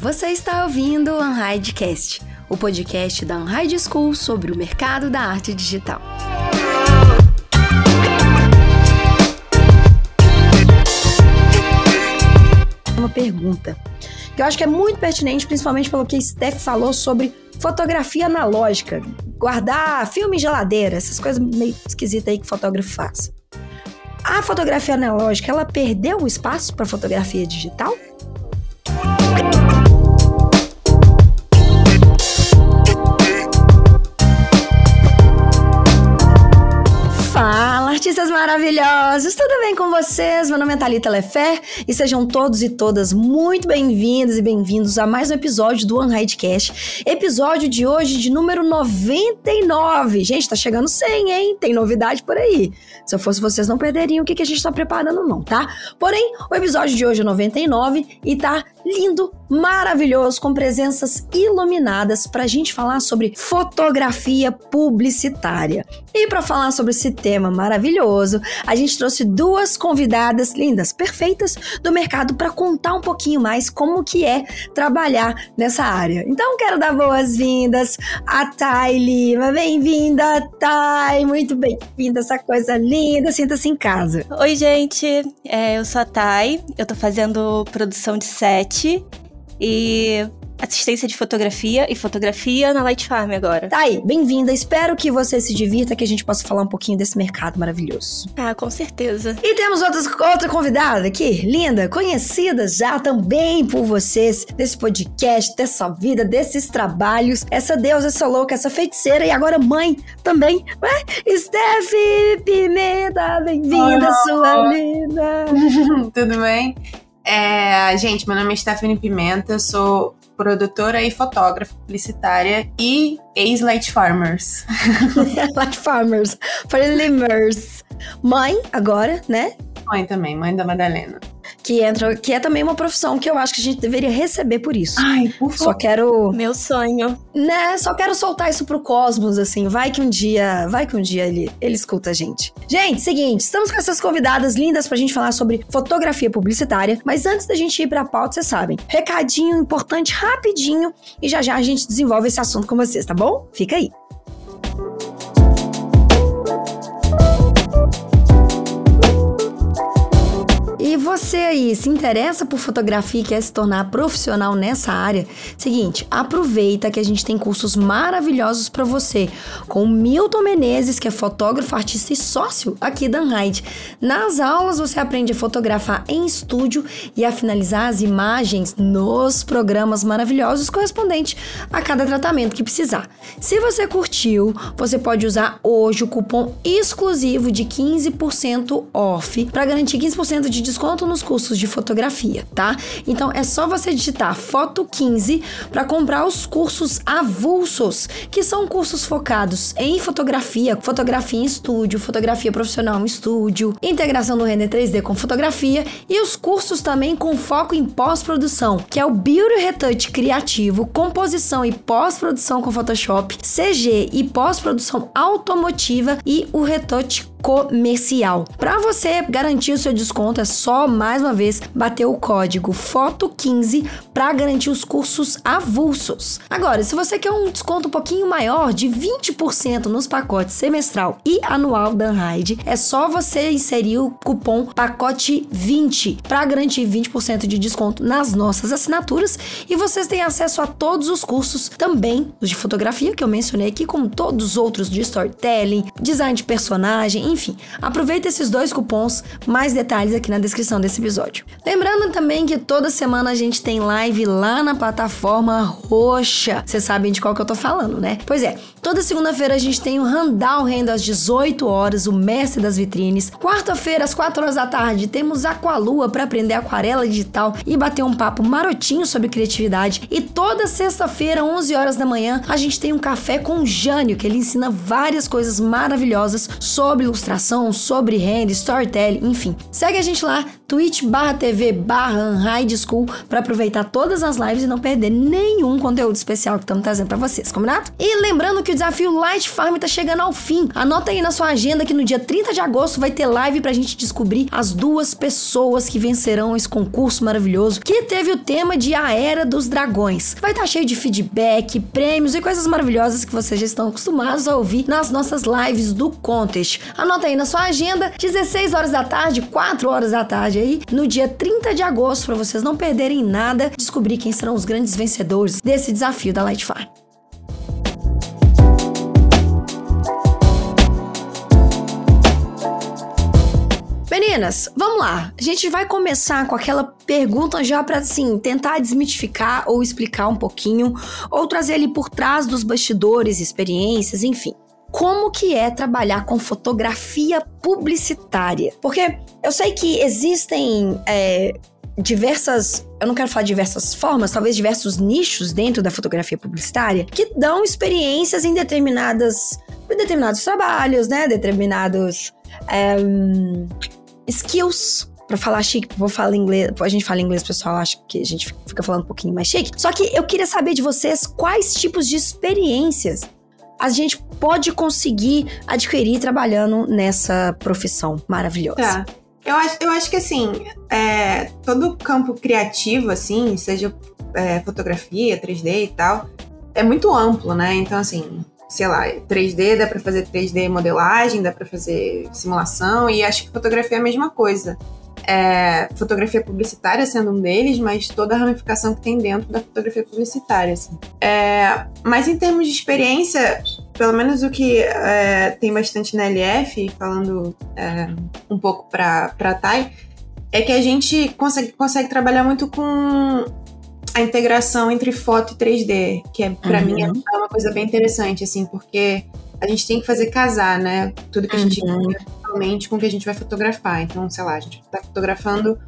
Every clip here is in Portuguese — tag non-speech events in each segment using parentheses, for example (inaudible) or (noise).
Você está ouvindo o Unhidecast, o podcast da Unhide School sobre o mercado da arte digital. Uma pergunta que eu acho que é muito pertinente, principalmente pelo que a Steph falou sobre fotografia analógica, guardar filme em geladeira, essas coisas meio esquisitas aí que fotógrafo faz. A fotografia analógica, ela perdeu o espaço para fotografia digital? Artistas maravilhosos! Tudo bem com vocês? Meu nome é Thalita Lefé e sejam todos e todas muito bem-vindos e bem-vindos a mais um episódio do Unhidecast. Episódio de hoje de número 99. Gente, tá chegando 100, hein? Tem novidade por aí. Se eu fosse vocês, não perderiam o que, que a gente tá preparando, não, tá? Porém, o episódio de hoje é 99 e tá lindo, maravilhoso, com presenças iluminadas para a gente falar sobre fotografia publicitária. E para falar sobre esse tema maravilhoso, a gente trouxe duas convidadas lindas, perfeitas do mercado para contar um pouquinho mais como que é trabalhar nessa área. Então quero dar boas-vindas a Thay Lima. Bem-vinda, Thay! Muito bem-vinda, essa coisa linda. Sinta-se em casa. Oi, gente. É, eu sou a Thay. Eu tô fazendo produção de set e assistência de fotografia e fotografia na Light Farm agora. Tá aí, bem-vinda. Espero que você se divirta, que a gente possa falar um pouquinho desse mercado maravilhoso. Ah, com certeza. E temos outras, outra convidada aqui, linda, conhecida já também por vocês, desse podcast, dessa vida, desses trabalhos. Essa deusa, essa louca, essa feiticeira e agora mãe também, né? Steph Pimenta, bem-vinda, sua linda. (laughs) Tudo bem? É, gente, meu nome é Stephanie Pimenta, sou produtora e fotógrafa publicitária e ex-Light Farmers. (laughs) Light Farmers, for Limers. Mãe, agora, né? Mãe também, mãe da Madalena que entra, que é também uma profissão que eu acho que a gente deveria receber por isso. Ai, por favor. Só quero. Meu sonho. Né? Só quero soltar isso pro cosmos, assim. Vai que um dia, vai que um dia ele, ele escuta a gente. Gente, seguinte, estamos com essas convidadas lindas pra gente falar sobre fotografia publicitária, mas antes da gente ir pra pauta, vocês sabem, recadinho importante rapidinho e já já a gente desenvolve esse assunto com vocês, tá bom? Fica aí. Você aí se interessa por fotografia e quer se tornar profissional nessa área, seguinte, aproveita que a gente tem cursos maravilhosos para você com o Milton Menezes, que é fotógrafo, artista e sócio aqui da Unhide. Nas aulas você aprende a fotografar em estúdio e a finalizar as imagens nos programas maravilhosos correspondentes a cada tratamento que precisar. Se você curtiu, você pode usar hoje o cupom exclusivo de 15% off para garantir 15% de desconto desconto nos cursos de fotografia, tá? Então é só você digitar foto 15 para comprar os cursos avulsos, que são cursos focados em fotografia, fotografia em estúdio, fotografia profissional em estúdio, integração do render 3D com fotografia e os cursos também com foco em pós-produção, que é o Beauty Retouch criativo, composição e pós-produção com Photoshop, CG e pós-produção automotiva e o retouch comercial. Para você garantir o seu desconto, é só mais uma vez bater o código FOTO15 para garantir os cursos avulsos. Agora, se você quer um desconto um pouquinho maior, de 20% nos pacotes semestral e anual da Unhide, é só você inserir o cupom pacote 20 para garantir 20% de desconto nas nossas assinaturas e vocês têm acesso a todos os cursos, também os de fotografia que eu mencionei aqui, como todos os outros de storytelling, design de personagem, enfim, aproveita esses dois cupons, mais detalhes aqui na descrição desse episódio. Lembrando também que toda semana a gente tem live lá na plataforma roxa. Vocês sabem de qual que eu tô falando, né? Pois é, toda segunda-feira a gente tem o Randall Renda às 18 horas, o mestre das vitrines. Quarta-feira, às 4 horas da tarde, temos Aqualua para aprender aquarela digital e bater um papo marotinho sobre criatividade. E toda sexta-feira, 11 horas da manhã, a gente tem um café com o Jânio, que ele ensina várias coisas maravilhosas sobre o ilustração, sobre renda, storytelling, enfim. Segue a gente lá, twitch barra tv pra aproveitar todas as lives e não perder nenhum conteúdo especial que estamos trazendo para vocês, combinado? E lembrando que o desafio Light Farm tá chegando ao fim. Anota aí na sua agenda que no dia 30 de agosto vai ter live pra gente descobrir as duas pessoas que vencerão esse concurso maravilhoso que teve o tema de A Era dos Dragões. Vai estar tá cheio de feedback, prêmios e coisas maravilhosas que vocês já estão acostumados a ouvir nas nossas lives do Contest. Aí na sua agenda, 16 horas da tarde, 4 horas da tarde aí, no dia 30 de agosto, para vocês não perderem nada, descobrir quem serão os grandes vencedores desse desafio da Light Farm. Meninas, vamos lá. A gente vai começar com aquela pergunta já para assim tentar desmitificar ou explicar um pouquinho, ou trazer ali por trás dos bastidores, experiências, enfim. Como que é trabalhar com fotografia publicitária? Porque eu sei que existem é, diversas, eu não quero falar diversas formas, talvez diversos nichos dentro da fotografia publicitária que dão experiências em determinadas, em determinados trabalhos, né? Determinados é, skills para falar chique, vou falar inglês, a gente fala inglês, pessoal, acho que a gente fica falando um pouquinho mais chique. Só que eu queria saber de vocês quais tipos de experiências a gente pode conseguir adquirir trabalhando nessa profissão maravilhosa. Tá. Eu acho, eu acho que assim, é, todo campo criativo, assim, seja é, fotografia, 3D e tal, é muito amplo, né? Então, assim, sei lá, 3D, dá para fazer 3D modelagem, dá para fazer simulação, e acho que fotografia é a mesma coisa. É, fotografia publicitária sendo um deles, mas toda a ramificação que tem dentro da fotografia publicitária. Assim. É, mas em termos de experiência, pelo menos o que é, tem bastante na LF, falando é, um pouco para a Thay, é que a gente consegue, consegue trabalhar muito com a integração entre foto e 3D, que é para uhum. mim é uma coisa bem interessante, assim, porque a gente tem que fazer casar, né? Tudo que a gente uhum. Com o que a gente vai fotografar. Então, sei lá, a gente tá fotografando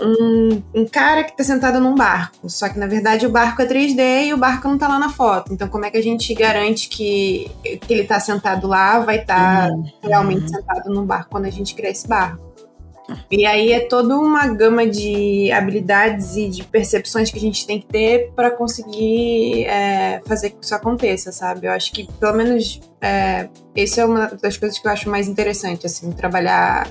um, um, cara que tá sentado num barco, só que na verdade o barco é 3D e o barco não tá lá na foto. Então, como é que a gente garante que, que ele tá sentado lá vai estar tá uhum. realmente sentado num barco quando a gente criar esse barco? E aí é toda uma gama de habilidades e de percepções que a gente tem que ter para conseguir é, fazer que isso aconteça, sabe? Eu acho que, pelo menos, é, isso é uma das coisas que eu acho mais interessante, assim, trabalhar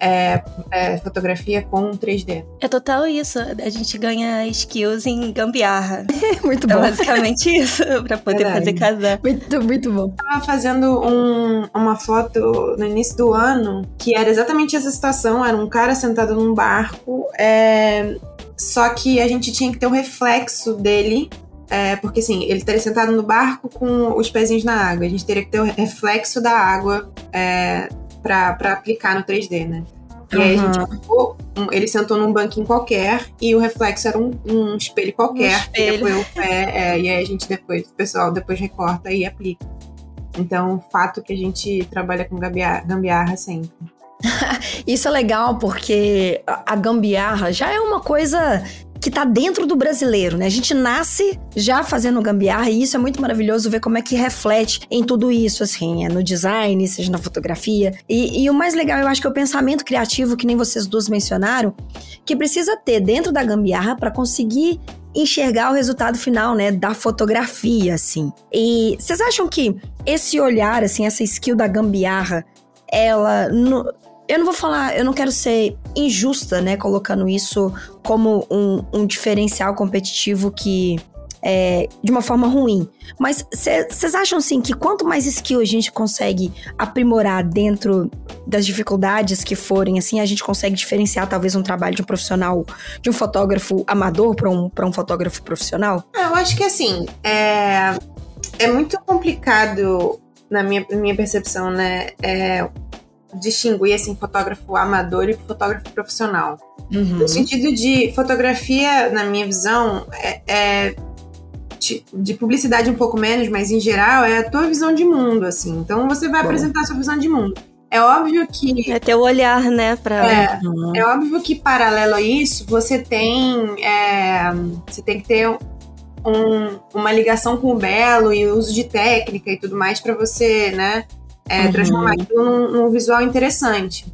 é, é, fotografia com 3D. É total isso. A gente ganha skills em gambiarra. (laughs) muito bom. É basicamente isso, pra poder Verdade. fazer casar. Muito, muito bom. Eu tava fazendo um, uma foto no início do ano que era exatamente essa situação. Era um cara sentado num barco, é, só que a gente tinha que ter um reflexo dele é, porque assim, ele estaria sentado no barco com os pezinhos na água. A gente teria que ter o reflexo da água é, para aplicar no 3D, né? E uhum. aí a gente ficou, ele sentou num banquinho qualquer e o reflexo era um, um espelho qualquer. Um espelho. E, o pé, é, e aí a gente depois, o pessoal depois recorta e aplica. Então, fato que a gente trabalha com gambiarra, gambiarra sempre. (laughs) Isso é legal porque a gambiarra já é uma coisa que tá dentro do brasileiro, né? A gente nasce já fazendo gambiarra e isso é muito maravilhoso ver como é que reflete em tudo isso, assim, é no design, seja na fotografia. E, e o mais legal, eu acho que é o pensamento criativo, que nem vocês duas mencionaram, que precisa ter dentro da gambiarra para conseguir enxergar o resultado final, né, da fotografia, assim. E vocês acham que esse olhar, assim, essa skill da gambiarra, ela no, eu não vou falar, eu não quero ser injusta, né, colocando isso como um, um diferencial competitivo que é, de uma forma ruim. Mas vocês acham assim que quanto mais skill a gente consegue aprimorar dentro das dificuldades que forem, assim, a gente consegue diferenciar talvez um trabalho de um profissional, de um fotógrafo amador para um, um fotógrafo profissional? Ah, eu acho que assim, é, é muito complicado, na minha, minha percepção, né? É, distinguir assim, fotógrafo amador e fotógrafo profissional. Uhum. No sentido de fotografia, na minha visão, é, é de, de, publicidade um pouco menos, mas em geral é a tua visão de mundo, assim. Então você vai Bom. apresentar a sua visão de mundo. É óbvio que. É teu olhar, né? Pra... É, uhum. é óbvio que, paralelo a isso, você tem. É, você tem que ter um, uma ligação com o belo e o uso de técnica e tudo mais para você, né? É, uhum. transformar aquilo num, num, visual interessante.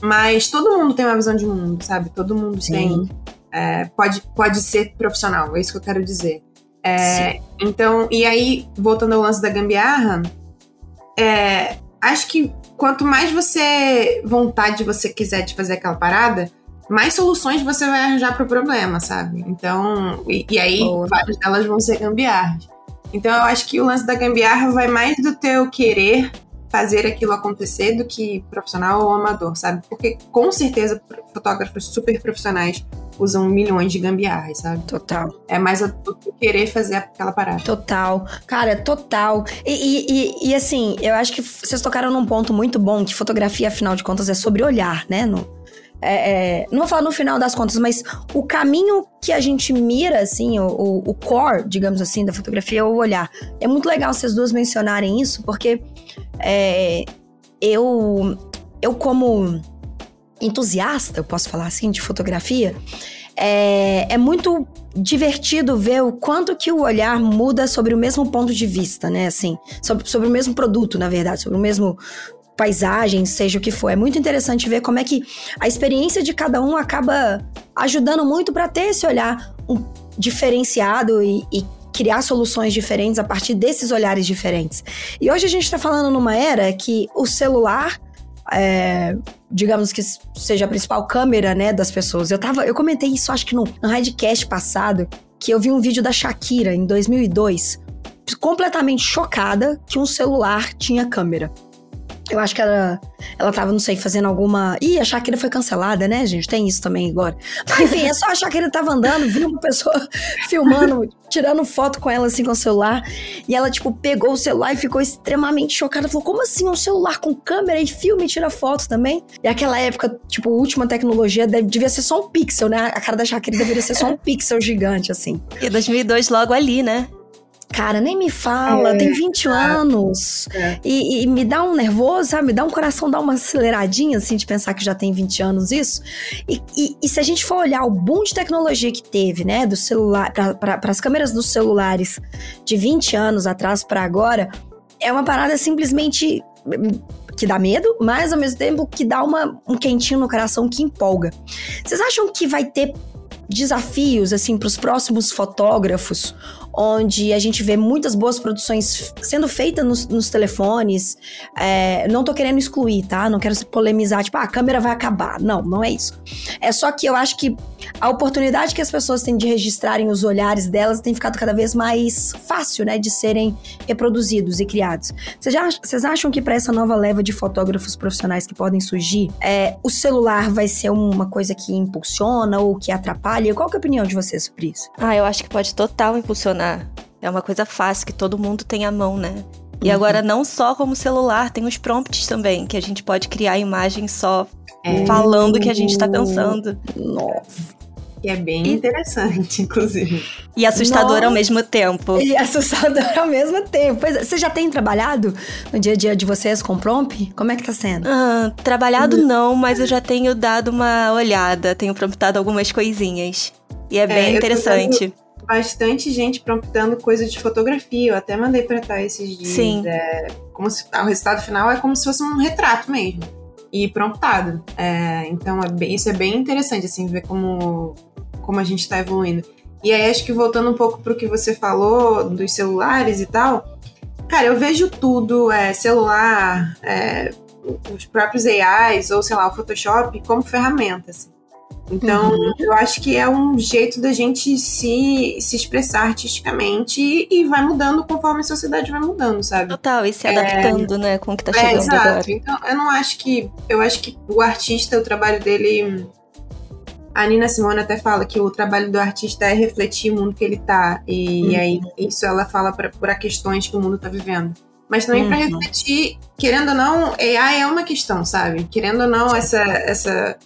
Mas todo mundo tem uma visão de mundo, sabe? Todo mundo Sim. tem. É, pode, pode ser profissional, é isso que eu quero dizer. É, então, e aí, voltando ao lance da gambiarra, é, acho que quanto mais você vontade você quiser de fazer aquela parada, mais soluções você vai arranjar para o problema, sabe? Então, e, e aí Boa. várias delas vão ser gambiarras. Então eu acho que o lance da gambiarra vai mais do teu querer fazer aquilo acontecer do que profissional ou amador, sabe? Porque com certeza fotógrafos super profissionais usam milhões de gambiarras, sabe? Total. É mais o querer fazer aquela parada. Total. Cara, total. E, e, e, e, assim, eu acho que vocês tocaram num ponto muito bom, que fotografia, afinal de contas, é sobre olhar, né? No, é, é, não vou falar no final das contas, mas o caminho que a gente mira, assim, o, o, o, core, digamos assim, da fotografia é o olhar. É muito legal vocês duas mencionarem isso, porque é, eu, eu como entusiasta, eu posso falar assim, de fotografia, é, é, muito divertido ver o quanto que o olhar muda sobre o mesmo ponto de vista, né? Assim, sobre, sobre o mesmo produto, na verdade, sobre o mesmo paisagem, seja o que for. É muito interessante ver como é que a experiência de cada um acaba ajudando muito para ter esse olhar um, diferenciado e, e criar soluções diferentes a partir desses olhares diferentes. E hoje a gente está falando numa era que o celular é, digamos que seja a principal câmera, né, das pessoas. Eu tava, eu comentei isso acho que no, no Radcast passado, que eu vi um vídeo da Shakira em 2002, completamente chocada que um celular tinha câmera. Eu acho que ela, ela tava, não sei, fazendo alguma. Ih, a Shakira foi cancelada, né, gente? Tem isso também agora. Mas, enfim, é só a Shakira tava andando, viu uma pessoa (laughs) filmando, tirando foto com ela assim com o celular. E ela, tipo, pegou o celular e ficou extremamente chocada. Falou: como assim um celular com câmera e filme e tira foto também? E aquela época, tipo, última tecnologia deve, devia ser só um pixel, né? A cara da Shakira deveria ser só um (laughs) pixel gigante, assim. E 2002 logo ali, né? Cara, nem me fala, é, tem 20 é, anos. É. E, e, me dá um nervoso, sabe? Me dá um coração, dá uma aceleradinha, assim, de pensar que já tem 20 anos isso. E, e, e se a gente for olhar o boom de tecnologia que teve, né, do celular, para as câmeras dos celulares de 20 anos atrás para agora, é uma parada simplesmente hum, que dá medo, mas ao mesmo tempo que dá uma, um quentinho no coração que empolga. Vocês acham que vai ter desafios assim para os próximos fotógrafos onde a gente vê muitas boas produções sendo feitas nos, nos telefones. É, não tô querendo excluir, tá? Não quero polemizar, tipo, ah, a câmera vai acabar. Não, não é isso. É só que eu acho que a oportunidade que as pessoas têm de registrarem os olhares delas tem ficado cada vez mais fácil, né, de serem reproduzidos e criados. Vocês acham que para essa nova leva de fotógrafos profissionais que podem surgir, é, o celular vai ser uma coisa que impulsiona ou que atrapalha? Qual é a opinião de vocês sobre isso? Ah, eu acho que pode total impulsionar. É uma coisa fácil que todo mundo tem à mão, né? E uhum. agora, não só como celular, tem os prompts também, que a gente pode criar imagens só é. falando o que a gente está pensando. Nossa. E é bem e... interessante, (laughs) inclusive. E assustador Nossa. ao mesmo tempo. E assustador ao mesmo tempo. Pois, é, você já tem trabalhado no dia a dia de vocês com prompt? Como é que tá sendo? Ah, trabalhado uhum. não, mas eu já tenho dado uma olhada, tenho promptado algumas coisinhas. E é bem é, interessante bastante gente promptando coisa de fotografia. Eu até mandei pra cá esses dias. Sim. É, como se, o resultado final é como se fosse um retrato mesmo. E promptado. É, então, é bem, isso é bem interessante, assim, ver como, como a gente está evoluindo. E aí, acho que voltando um pouco pro que você falou dos celulares e tal. Cara, eu vejo tudo, é, celular, é, os próprios AIs, ou sei lá, o Photoshop, como ferramenta, assim. Então, uhum. eu acho que é um jeito da gente se, se expressar artisticamente e, vai mudando conforme a sociedade vai mudando, sabe? Total, e se adaptando, é, né, com o que tá chegando é, exato. agora. Então, eu não acho que... Eu acho que o artista, o trabalho dele... A Nina Simone até fala que o trabalho do artista é refletir o mundo que ele tá. E, uhum. e aí, isso ela fala para questões que o mundo tá vivendo mas também uhum. para refletir, querendo ou não, AI é uma questão, sabe? Querendo ou não, essa, essa,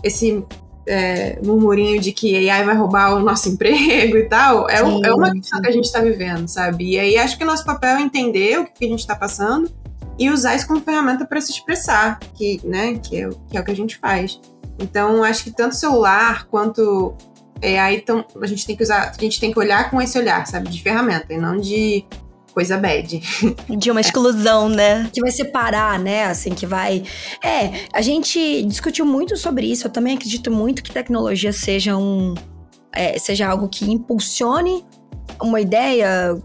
esse é, murmurinho de que AI vai roubar o nosso (laughs) emprego e tal, é, sim, é uma questão sim. que a gente está vivendo, sabe? E aí acho que o nosso papel é entender o que a gente está passando e usar isso como ferramenta para se expressar, que, né, que, é, que é o que a gente faz. Então, acho que tanto celular quanto AI, então, a gente tem que usar, a gente tem que olhar com esse olhar, sabe, de ferramenta, e não de coisa bad. De uma exclusão, né? Que vai separar, né? Assim, que vai. É, a gente discutiu muito sobre isso. Eu também acredito muito que tecnologia seja um. É, seja algo que impulsione uma ideia,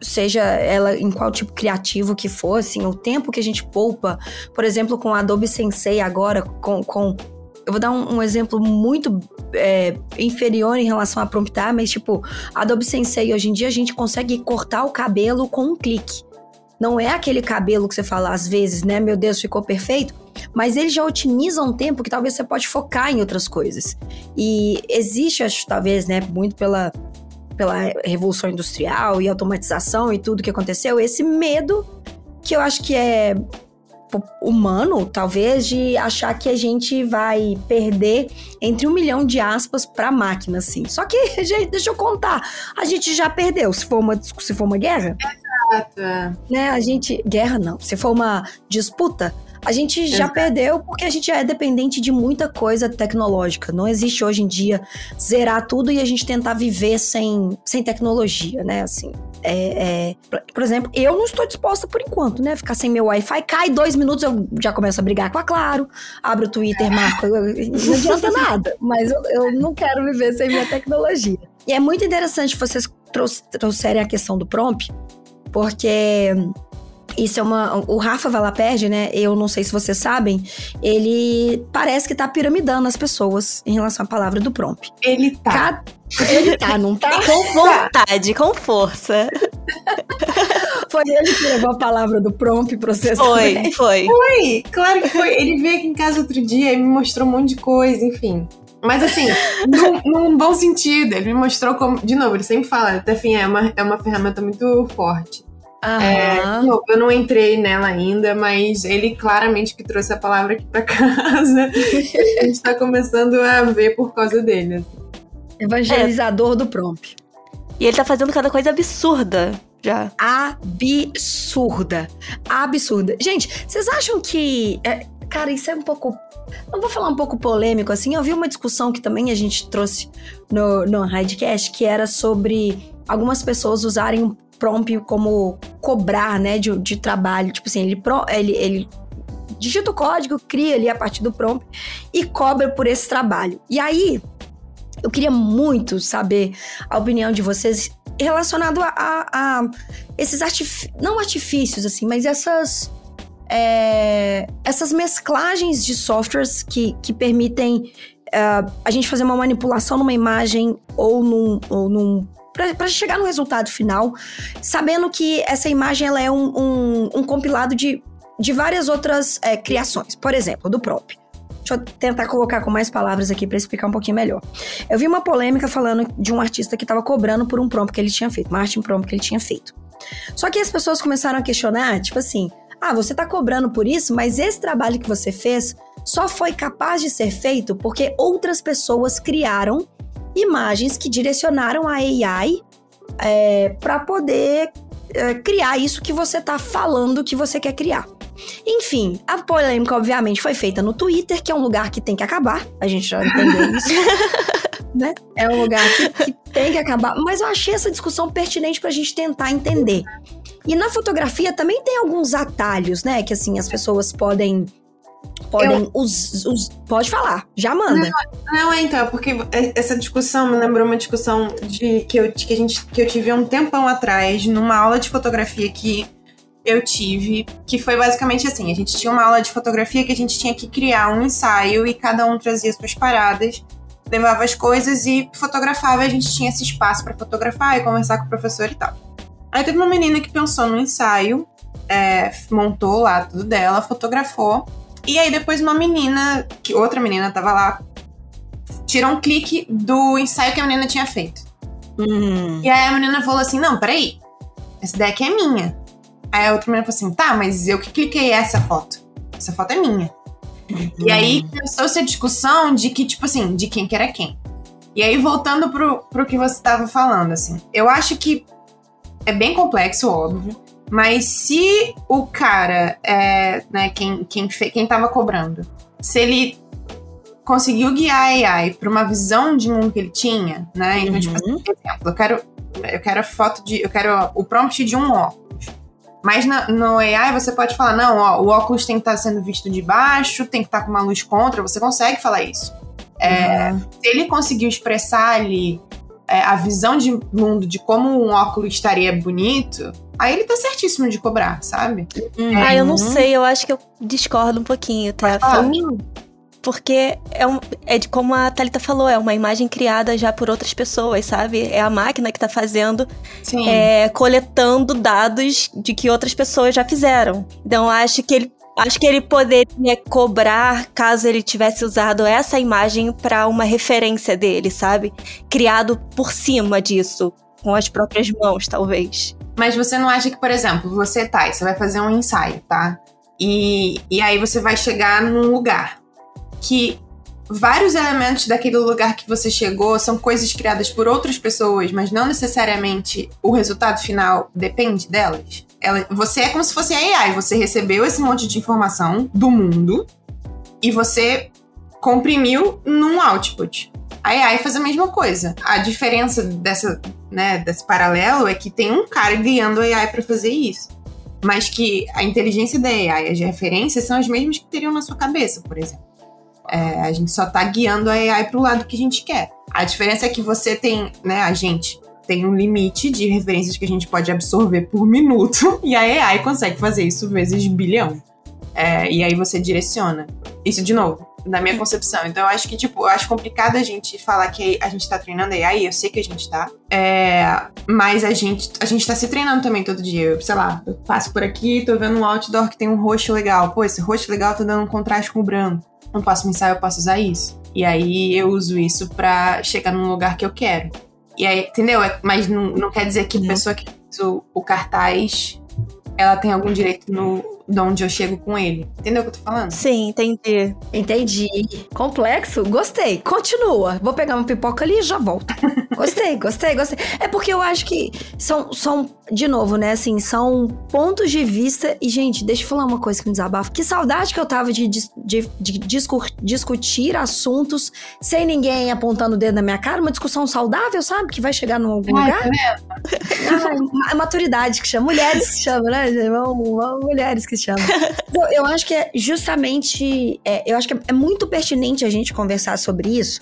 seja ela em qual tipo criativo que for, assim, o tempo que a gente poupa, por exemplo, com Adobe Sensei agora, com, com eu vou dar um, um exemplo muito é, inferior em relação a promptar, mas tipo, Adobe Sensei, hoje em dia a gente consegue cortar o cabelo com um clique. Não é aquele cabelo que você fala às vezes, né? Meu Deus, ficou perfeito. Mas ele já otimiza um tempo que talvez você pode focar em outras coisas. E existe, acho, talvez, né, muito pela, pela revolução industrial e automatização e tudo que aconteceu, esse medo que eu acho que é humano, talvez, de achar que a gente vai perder entre um milhão de aspas pra máquina, assim. Só que, (laughs) gente, deixa eu contar, a gente já perdeu, se for uma, se for uma guerra. Exato. É. Né, a gente... Guerra não, se for uma disputa, a gente já Exato. perdeu porque a gente é dependente de muita coisa tecnológica. Não existe hoje em dia zerar tudo e a gente tentar viver sem, sem tecnologia, né? Assim, é, é, por exemplo, eu não estou disposta por enquanto, né? Ficar sem meu Wi-Fi, cai dois minutos, eu já começo a brigar com a Claro, abro o Twitter, marco, não adianta (laughs) nada. Mas eu, eu não quero viver sem minha tecnologia. E é muito interessante vocês trouxerem a questão do prompt, porque isso é uma. O Rafa Valaperde, né? Eu não sei se vocês sabem, ele parece que tá piramidando as pessoas em relação à palavra do prompt. Ele tá. Cada... Ele tá, não tá? (laughs) Com vontade, com força. Foi ele que levou a palavra do prompt processou. Foi, foi. Foi, claro que foi. Ele veio aqui em casa outro dia e me mostrou um monte de coisa, enfim. Mas assim, num, num, bom sentido. Ele me mostrou como. De novo, ele sempre fala, até fim, é uma, é uma ferramenta muito forte. É, eu não entrei nela ainda, mas ele claramente que trouxe a palavra aqui para (laughs) casa. a gente tá começando a ver por causa dele. Evangelizador é. do prompt. E ele tá fazendo cada coisa absurda já. Absurda. Absurda. Gente, vocês acham que. É, cara, isso é um pouco. Não vou falar um pouco polêmico assim. Eu vi uma discussão que também a gente trouxe no, no Hidecast, que era sobre algumas pessoas usarem prompt como cobrar, né, de, de trabalho. Tipo assim, ele, ele, ele digita o código, cria ali a partir do prompt e cobra por esse trabalho. E aí, eu queria muito saber a opinião de vocês relacionado a, a, a esses artifícios, não artifícios, assim, mas essas. É, essas mesclagens de softwares que, que permitem uh, a gente fazer uma manipulação numa imagem ou num, ou num para chegar no resultado final, sabendo que essa imagem ela é um, um, um compilado de, de várias outras é, criações. Por exemplo, do prop. Deixa eu tentar colocar com mais palavras aqui para explicar um pouquinho melhor. Eu vi uma polêmica falando de um artista que estava cobrando por um prompt que ele tinha feito, uma arte prompt que ele tinha feito. Só que as pessoas começaram a questionar, tipo assim, ah, você está cobrando por isso, mas esse trabalho que você fez só foi capaz de ser feito porque outras pessoas criaram imagens que direcionaram a AI é, para poder é, criar isso que você está falando que você quer criar. Enfim, a polêmica, obviamente, foi feita no Twitter, que é um lugar que tem que acabar. A gente já entendeu isso. (laughs) né? É um lugar que, que, tem que acabar. Mas eu achei essa discussão pertinente para a gente tentar entender. E na fotografia também tem alguns atalhos, né? Que assim, as pessoas podem podem. Eu... Os, os, pode falar, já manda. Não, não, é então, porque essa discussão me lembrou uma discussão de, que, eu, que, a gente, que eu tive há um tempão atrás, numa aula de fotografia que eu tive, que foi basicamente assim: a gente tinha uma aula de fotografia que a gente tinha que criar um ensaio e cada um trazia suas paradas, levava as coisas e fotografava. E a gente tinha esse espaço para fotografar e conversar com o professor e tal. Aí teve uma menina que pensou no ensaio, é, montou lá tudo dela, fotografou e aí depois uma menina, que outra menina tava lá, tirou um clique do ensaio que a menina tinha feito. Uhum. E aí a menina falou assim: não, peraí, essa deck é minha. Aí a outra menina falou assim: tá, mas eu que cliquei essa foto. Essa foto é minha. Uhum. E aí começou-se a discussão de que, tipo assim, de quem que era quem. E aí, voltando pro, pro que você estava falando, assim, eu acho que é bem complexo, óbvio. Mas se o cara, é, né, quem, quem, quem tava cobrando, se ele conseguiu guiar a AI para uma visão de mundo que ele tinha, né? Então, tipo, uhum. tipo assim, por exemplo, eu quero, eu quero foto de. Eu quero o prompt de um óculos. Mas na, no AI você pode falar, não, ó, o óculos tem que estar tá sendo visto de baixo, tem que estar tá com uma luz contra, você consegue falar isso. É, uhum. Se ele conseguiu expressar ali é, a visão de mundo de como um óculos estaria bonito, aí ele tá certíssimo de cobrar, sabe? Uhum. Ah, eu não sei, eu acho que eu discordo um pouquinho, tá? Ah. Porque é, um, é de como a Thalita falou, é uma imagem criada já por outras pessoas, sabe? É a máquina que tá fazendo, é, coletando dados de que outras pessoas já fizeram. Então, acho que ele Acho que ele poderia cobrar caso ele tivesse usado essa imagem para uma referência dele, sabe? Criado por cima disso, com as próprias mãos, talvez. Mas você não acha que, por exemplo, você tá, você vai fazer um ensaio, tá? E, e aí você vai chegar num lugar que vários elementos daquele lugar que você chegou são coisas criadas por outras pessoas, mas não necessariamente o resultado final depende delas. Ela, você é como se fosse a AI, você recebeu esse monte de informação do mundo e você comprimiu num output. A AI faz a mesma coisa. A diferença dessa, né, desse paralelo é que tem um cara guiando a AI para fazer isso. Mas que a inteligência da AI e as referências são as mesmas que teriam na sua cabeça, por exemplo. É, a gente só tá guiando a AI pro lado que a gente quer. A diferença é que você tem, né, a gente tem um limite de referências que a gente pode absorver por minuto (laughs) e a AI consegue fazer isso vezes bilhão. É, e aí você direciona. Isso de novo, na minha concepção. Então eu acho que, tipo, eu acho complicado a gente falar que a gente tá treinando AI, eu sei que a gente tá. É, mas a gente, a gente tá se treinando também todo dia. Eu, sei lá, eu passo por aqui, tô vendo um outdoor que tem um roxo legal. Pô, esse roxo legal tá dando um contraste com o branco. No próximo ensaio eu posso usar isso. E aí eu uso isso pra chegar num lugar que eu quero. E aí, entendeu? É, mas não, não quer dizer que a uhum. pessoa que fez o, o cartaz ela tem algum direito no, de onde eu chego com ele. Entendeu o que eu tô falando? Sim, entendi. Entendi. Complexo? Gostei. Continua. Vou pegar uma pipoca ali e já volto. (laughs) gostei, gostei, gostei. É porque eu acho que são, são, de novo, né, assim, são pontos de vista. E, gente, deixa eu falar uma coisa que me desabafa. Que saudade que eu tava de, de, de, de discur, discutir assuntos sem ninguém apontando o dedo na minha cara. Uma discussão saudável, sabe? Que vai chegar em algum Ai, lugar. Tá (laughs) maturidade que chama. Mulheres que chama, né? Mulheres que chama. (laughs) então, eu acho que é justamente. É, eu acho que é muito pertinente a gente conversar sobre isso,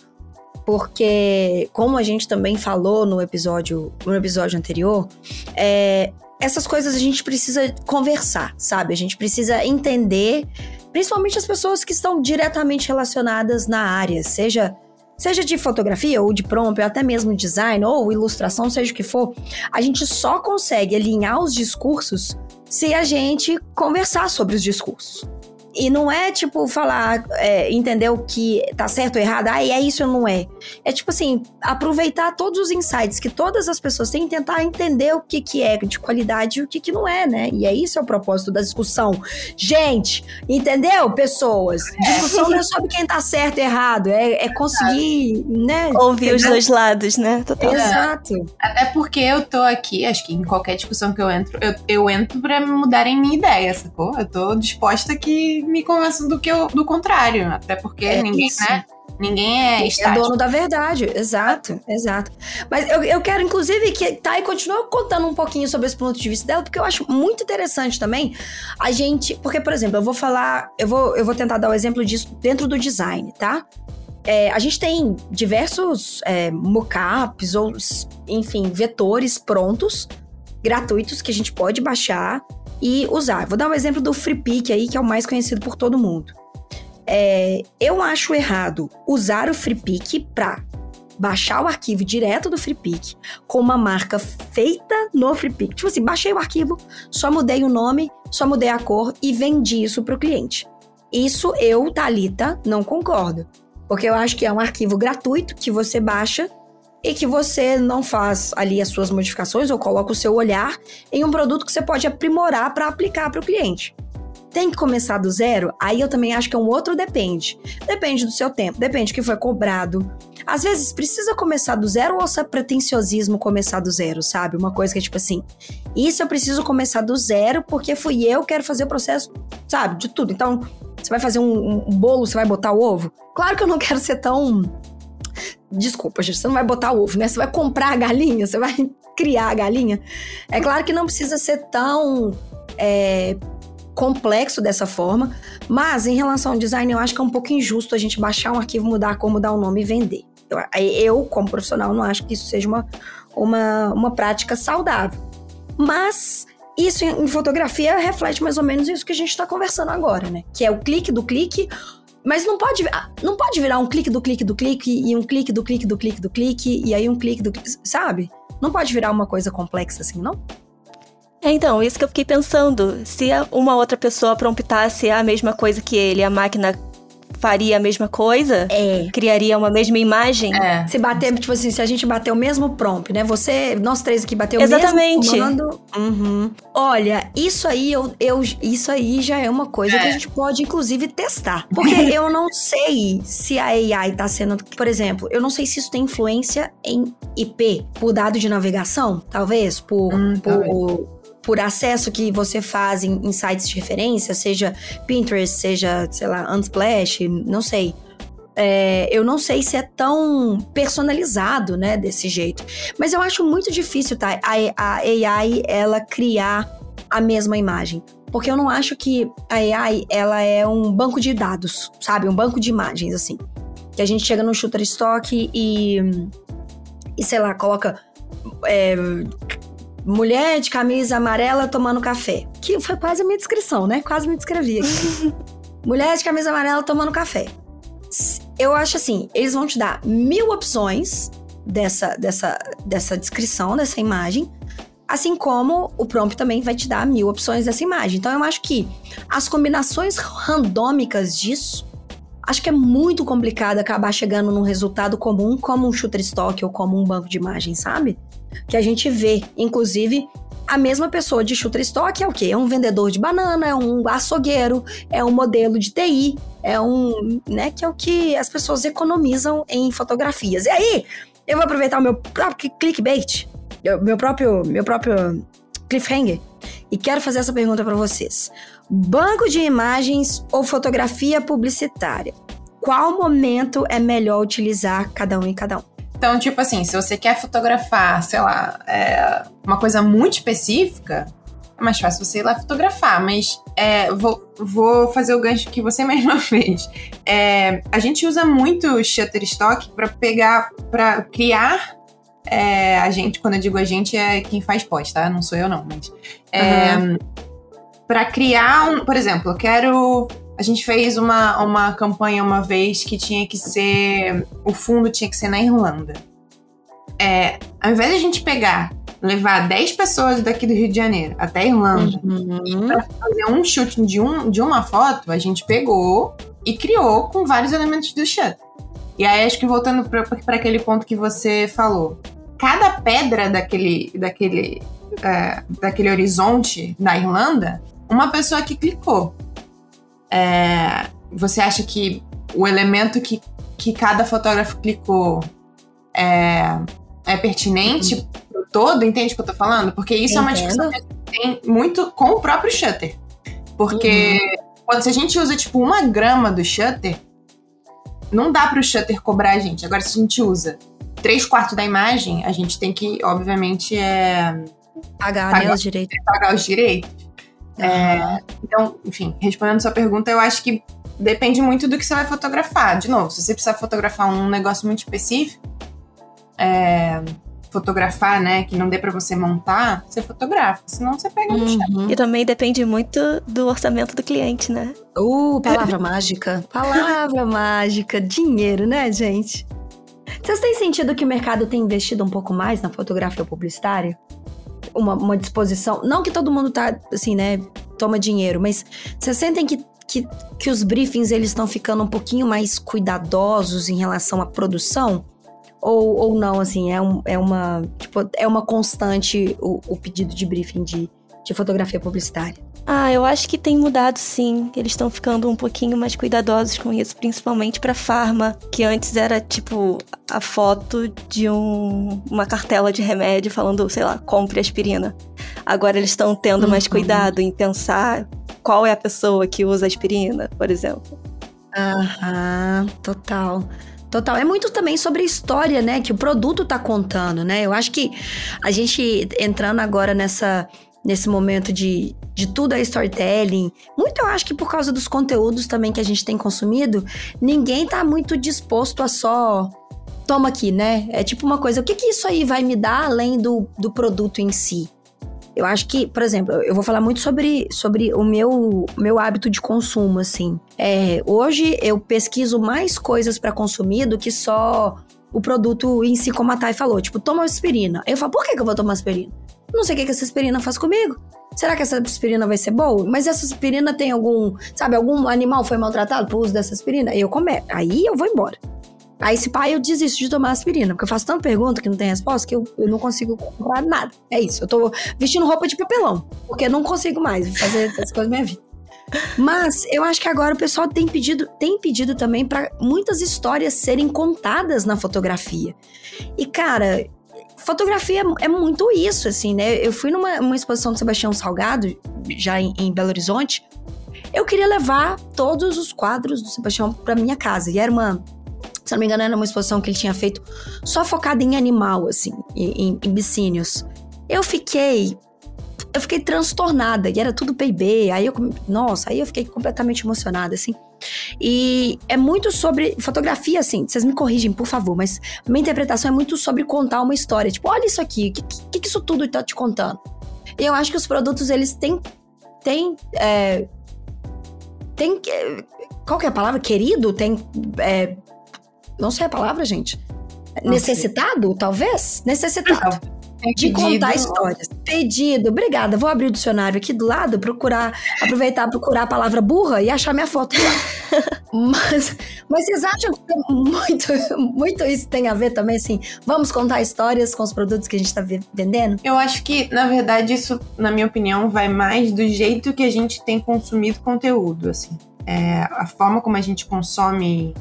porque, como a gente também falou no episódio, no episódio anterior, é, essas coisas a gente precisa conversar, sabe? A gente precisa entender, principalmente as pessoas que estão diretamente relacionadas na área, seja seja de fotografia ou de prompt, ou até mesmo design ou ilustração, seja o que for, a gente só consegue alinhar os discursos se a gente conversar sobre os discursos. E não é tipo falar, é, entender o que tá certo ou errado, ah, é isso ou não é. É tipo assim, aproveitar todos os insights que todas as pessoas têm e tentar entender o que, que é de qualidade e o que, que não é, né? E é isso é o propósito da discussão. Gente, entendeu, pessoas? Discussão não é sobre quem tá certo e errado, é, é conseguir, né? Ouvir os dois lados, né? Total. Exato. Até porque eu tô aqui, acho que em qualquer discussão que eu entro, eu, eu entro pra mudarem minha ideia, sacou? Eu tô disposta que me convençam do que eu, do contrário. Até porque é ninguém, isso. né? Ninguém é, é dono da verdade, exato, exato. Mas eu, eu quero, inclusive, que Thay continue contando um pouquinho sobre esse ponto de vista dela, porque eu acho muito interessante também a gente. Porque, por exemplo, eu vou falar, eu vou, eu vou tentar dar o um exemplo disso dentro do design, tá? É, a gente tem diversos é, mockups ou, enfim, vetores prontos, gratuitos, que a gente pode baixar e usar. Vou dar um exemplo do FreePic aí, que é o mais conhecido por todo mundo. É, eu acho errado usar o FreePic para baixar o arquivo direto do FreePic com uma marca feita no FreePic. Tipo assim, baixei o arquivo, só mudei o nome, só mudei a cor e vendi isso para o cliente. Isso eu, Talita, não concordo. Porque eu acho que é um arquivo gratuito que você baixa e que você não faz ali as suas modificações ou coloca o seu olhar em um produto que você pode aprimorar para aplicar para o cliente. Tem que começar do zero? Aí eu também acho que é um outro depende. Depende do seu tempo, depende do que foi cobrado. Às vezes precisa começar do zero ou é pretenciosismo começar do zero, sabe? Uma coisa que é tipo assim, isso eu preciso começar do zero porque fui eu que quero fazer o processo, sabe? De tudo. Então, você vai fazer um, um bolo, você vai botar o ovo? Claro que eu não quero ser tão Desculpa, gente, você não vai botar ovo, né? Você vai comprar a galinha, você vai (laughs) criar a galinha. É claro que não precisa ser tão é, complexo dessa forma, mas em relação ao design, eu acho que é um pouco injusto a gente baixar um arquivo, mudar a cor, mudar o nome e vender. Eu, eu, como profissional, não acho que isso seja uma, uma, uma prática saudável. Mas isso em, fotografia reflete mais ou menos isso que a gente está conversando agora, né? Que é o clique do clique mas não pode, não pode virar um clique do clique do clique e um clique do clique do clique do clique e aí um clique do clique, sabe? Não pode virar uma coisa complexa assim, não? É, então, isso que eu fiquei pensando. Se uma outra pessoa promptasse a mesma coisa que ele, a máquina faria a mesma coisa? É. Criaria uma mesma imagem? É. Se bater, tipo assim, se a gente bater o mesmo prompt, né? Você, nós três aqui bater o Exatamente. mesmo comando. Uhum. Olha, isso aí, eu, eu, isso aí já é uma coisa é. que a gente pode, inclusive, testar. Porque (laughs) eu não sei se a AI tá sendo. Por exemplo, eu não sei se isso tem influência em IP, por dado de navegação, talvez, por. Hum, por talvez por acesso que você faz em, em sites de referência, seja Pinterest, seja, sei lá, Unsplash, não sei. É, eu não sei se é tão personalizado, né, desse jeito. Mas eu acho muito difícil, tá? A, a AI, ela criar a mesma imagem. Porque eu não acho que a AI, ela é um banco de dados, sabe? Um banco de imagens, assim. Que a gente chega no Shutterstock e... E, sei lá, coloca... É, mulher de camisa amarela tomando café. Que foi quase a minha descrição, né? Quase me descrevi aqui. (laughs) mulher de camisa amarela tomando café. Eu acho assim, eles vão te dar mil opções dessa, dessa, dessa descrição, dessa imagem. Assim como o prompt também vai te dar mil opções dessa imagem. Então eu acho que as combinações randômicas disso, acho que é muito complicado acabar chegando num resultado comum, como um Shutterstock ou como um banco de imagens, sabe? que a gente vê, inclusive, a mesma pessoa de Shutterstock é o quê? É um vendedor de banana, é um açougueiro, é um modelo de TI, é um, né, que é o que as pessoas economizam em fotografias. E aí, eu vou aproveitar o meu próprio clickbait, meu próprio, meu próprio cliffhanger, e quero fazer essa pergunta para vocês. Banco de imagens ou fotografia publicitária? Qual momento é melhor utilizar cada um em cada um? Então, tipo assim, se você quer fotografar, sei lá, é, uma coisa muito específica, é mais fácil você ir lá fotografar. Mas é, vou, vou fazer o gancho que você (laughs) mesma fez. É, a gente usa muito Shutterstock para pegar, para criar é, a gente, quando eu digo a gente, é quem faz pós, tá? Não sou eu, não, mas. É, uhum. Para criar um. Por exemplo, eu quero a gente fez uma, uma campanha uma vez que tinha que ser. O fundo tinha que ser na Irlanda. É, ao invés de a gente pegar, levar 10 pessoas daqui do Rio de Janeiro até a Irlanda uhum. pra fazer um shooting de, um, de uma foto, a gente pegou e criou com vários elementos do shutter. E aí, acho que voltando para aquele ponto que você falou, cada pedra daquele, daquele, é, daquele horizonte na Irlanda, uma pessoa que clicou. É, você acha que o elemento que, que cada fotógrafo clicou é, é pertinente uhum. pro todo? Entende o que eu tô falando? Porque isso Entendo. é uma discussão que tem muito com o próprio shutter. Porque uhum. quando se a gente usa, tipo, uma grama do shutter, não dá pro shutter cobrar a gente. Agora, se a gente usa três quartos da imagem, a gente tem que, obviamente, é, pagar, pagar, né, os direitos. Pagar os direitos. É, então, enfim, respondendo sua pergunta, eu acho que depende muito do que você vai fotografar. De novo, se você precisar fotografar um negócio muito específico, é, fotografar, né, que não dê para você montar, você fotografa, senão você pega no chão. Uhum. E também depende muito do orçamento do cliente, né? Uh, (laughs) palavra mágica. Palavra mágica, dinheiro, né, gente? Vocês têm sentido que o mercado tem investido um pouco mais na fotografia publicitária? uma, uma disposição. Não que todo mundo tá, assim, né, toma dinheiro, mas vocês sentem que, que, que os briefings eles estão ficando um pouquinho mais cuidadosos em relação à produção? Ou, ou não, assim, é, um, é uma. Tipo, é uma constante o, o pedido de briefing de, de fotografia publicitária? Ah, eu acho que tem mudado sim. Eles estão ficando um pouquinho mais cuidadosos com isso, principalmente para farma, que antes era tipo a foto de um, uma cartela de remédio falando, sei lá, compre aspirina. Agora eles estão tendo uhum. mais cuidado em pensar qual é a pessoa que usa aspirina, por exemplo. Aham, total. Total. É muito também sobre a história, né? Que o produto tá contando, né? Eu acho que a gente entrando agora nessa nesse momento de, de tudo é storytelling. Muito eu acho que por causa dos conteúdos também que a gente tem consumido, ninguém tá muito disposto a só toma aqui, né? É tipo uma coisa, o que que isso aí vai me dar além do, do produto em si? Eu acho que, por exemplo, eu vou falar muito sobre, sobre o meu, meu hábito de consumo, assim. É, hoje eu pesquiso mais coisas para consumir do que só o produto em si, como a Thay falou. Tipo, toma aspirina. Eu falo, por que, que eu vou tomar aspirina? Não sei o que, que essa aspirina faz comigo. Será que essa aspirina vai ser boa? Mas essa aspirina tem algum, sabe, algum animal foi maltratado por uso dessa aspirina? Eu começo, aí eu vou embora. Aí, se pai, eu desisto de tomar aspirina, porque eu faço tanta pergunta que não tem resposta que eu, eu não consigo comprar nada. É isso. Eu tô vestindo roupa de papelão, porque eu não consigo mais fazer (laughs) essas coisas na minha vida. Mas eu acho que agora o pessoal tem pedido, tem pedido também para muitas histórias serem contadas na fotografia. E, cara, fotografia é muito isso, assim, né? Eu fui numa exposição do Sebastião Salgado, já em, em Belo Horizonte. Eu queria levar todos os quadros do Sebastião para minha casa. E era uma se não me engano, era uma exposição que ele tinha feito só focada em animal, assim, em, em bicínios. Eu fiquei. Eu fiquei transtornada, e era tudo PIB. Aí eu. Nossa, aí eu fiquei completamente emocionada, assim. E é muito sobre fotografia, assim. Vocês me corrigem, por favor, mas minha interpretação é muito sobre contar uma história. Tipo, olha isso aqui, o que, que, que, isso tudo tá te contando? E eu acho que os produtos, eles têm. têm é, tem. Qual que é a palavra? Querido? Tem. É, não sei a palavra, gente. Não Necessitado, sei. talvez? Necessitado. É de contar histórias. Pedido, obrigada. Vou abrir o dicionário aqui do lado, procurar, aproveitar, procurar a palavra burra e achar minha foto lá. (laughs) mas, mas vocês acham que muito, muito isso tem a ver também, assim? Vamos contar histórias com os produtos que a gente está vendendo? Eu acho que, na verdade, isso, na minha opinião, vai mais do jeito que a gente tem consumido conteúdo, assim. É, a forma como a gente consome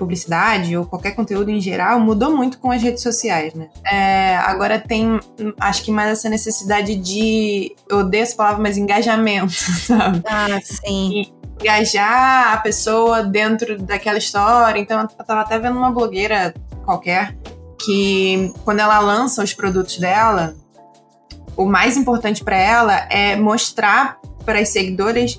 publicidade ou qualquer conteúdo em geral mudou muito com as redes sociais, né? É, agora tem, acho que mais essa necessidade de, eu odeio essa palavra, mas engajamento, (laughs) sabe? Ah, sim. E engajar a pessoa dentro daquela história. Então, eu tava até vendo uma blogueira qualquer que quando ela lança os produtos dela, o mais importante para ela é mostrar para as seguidoras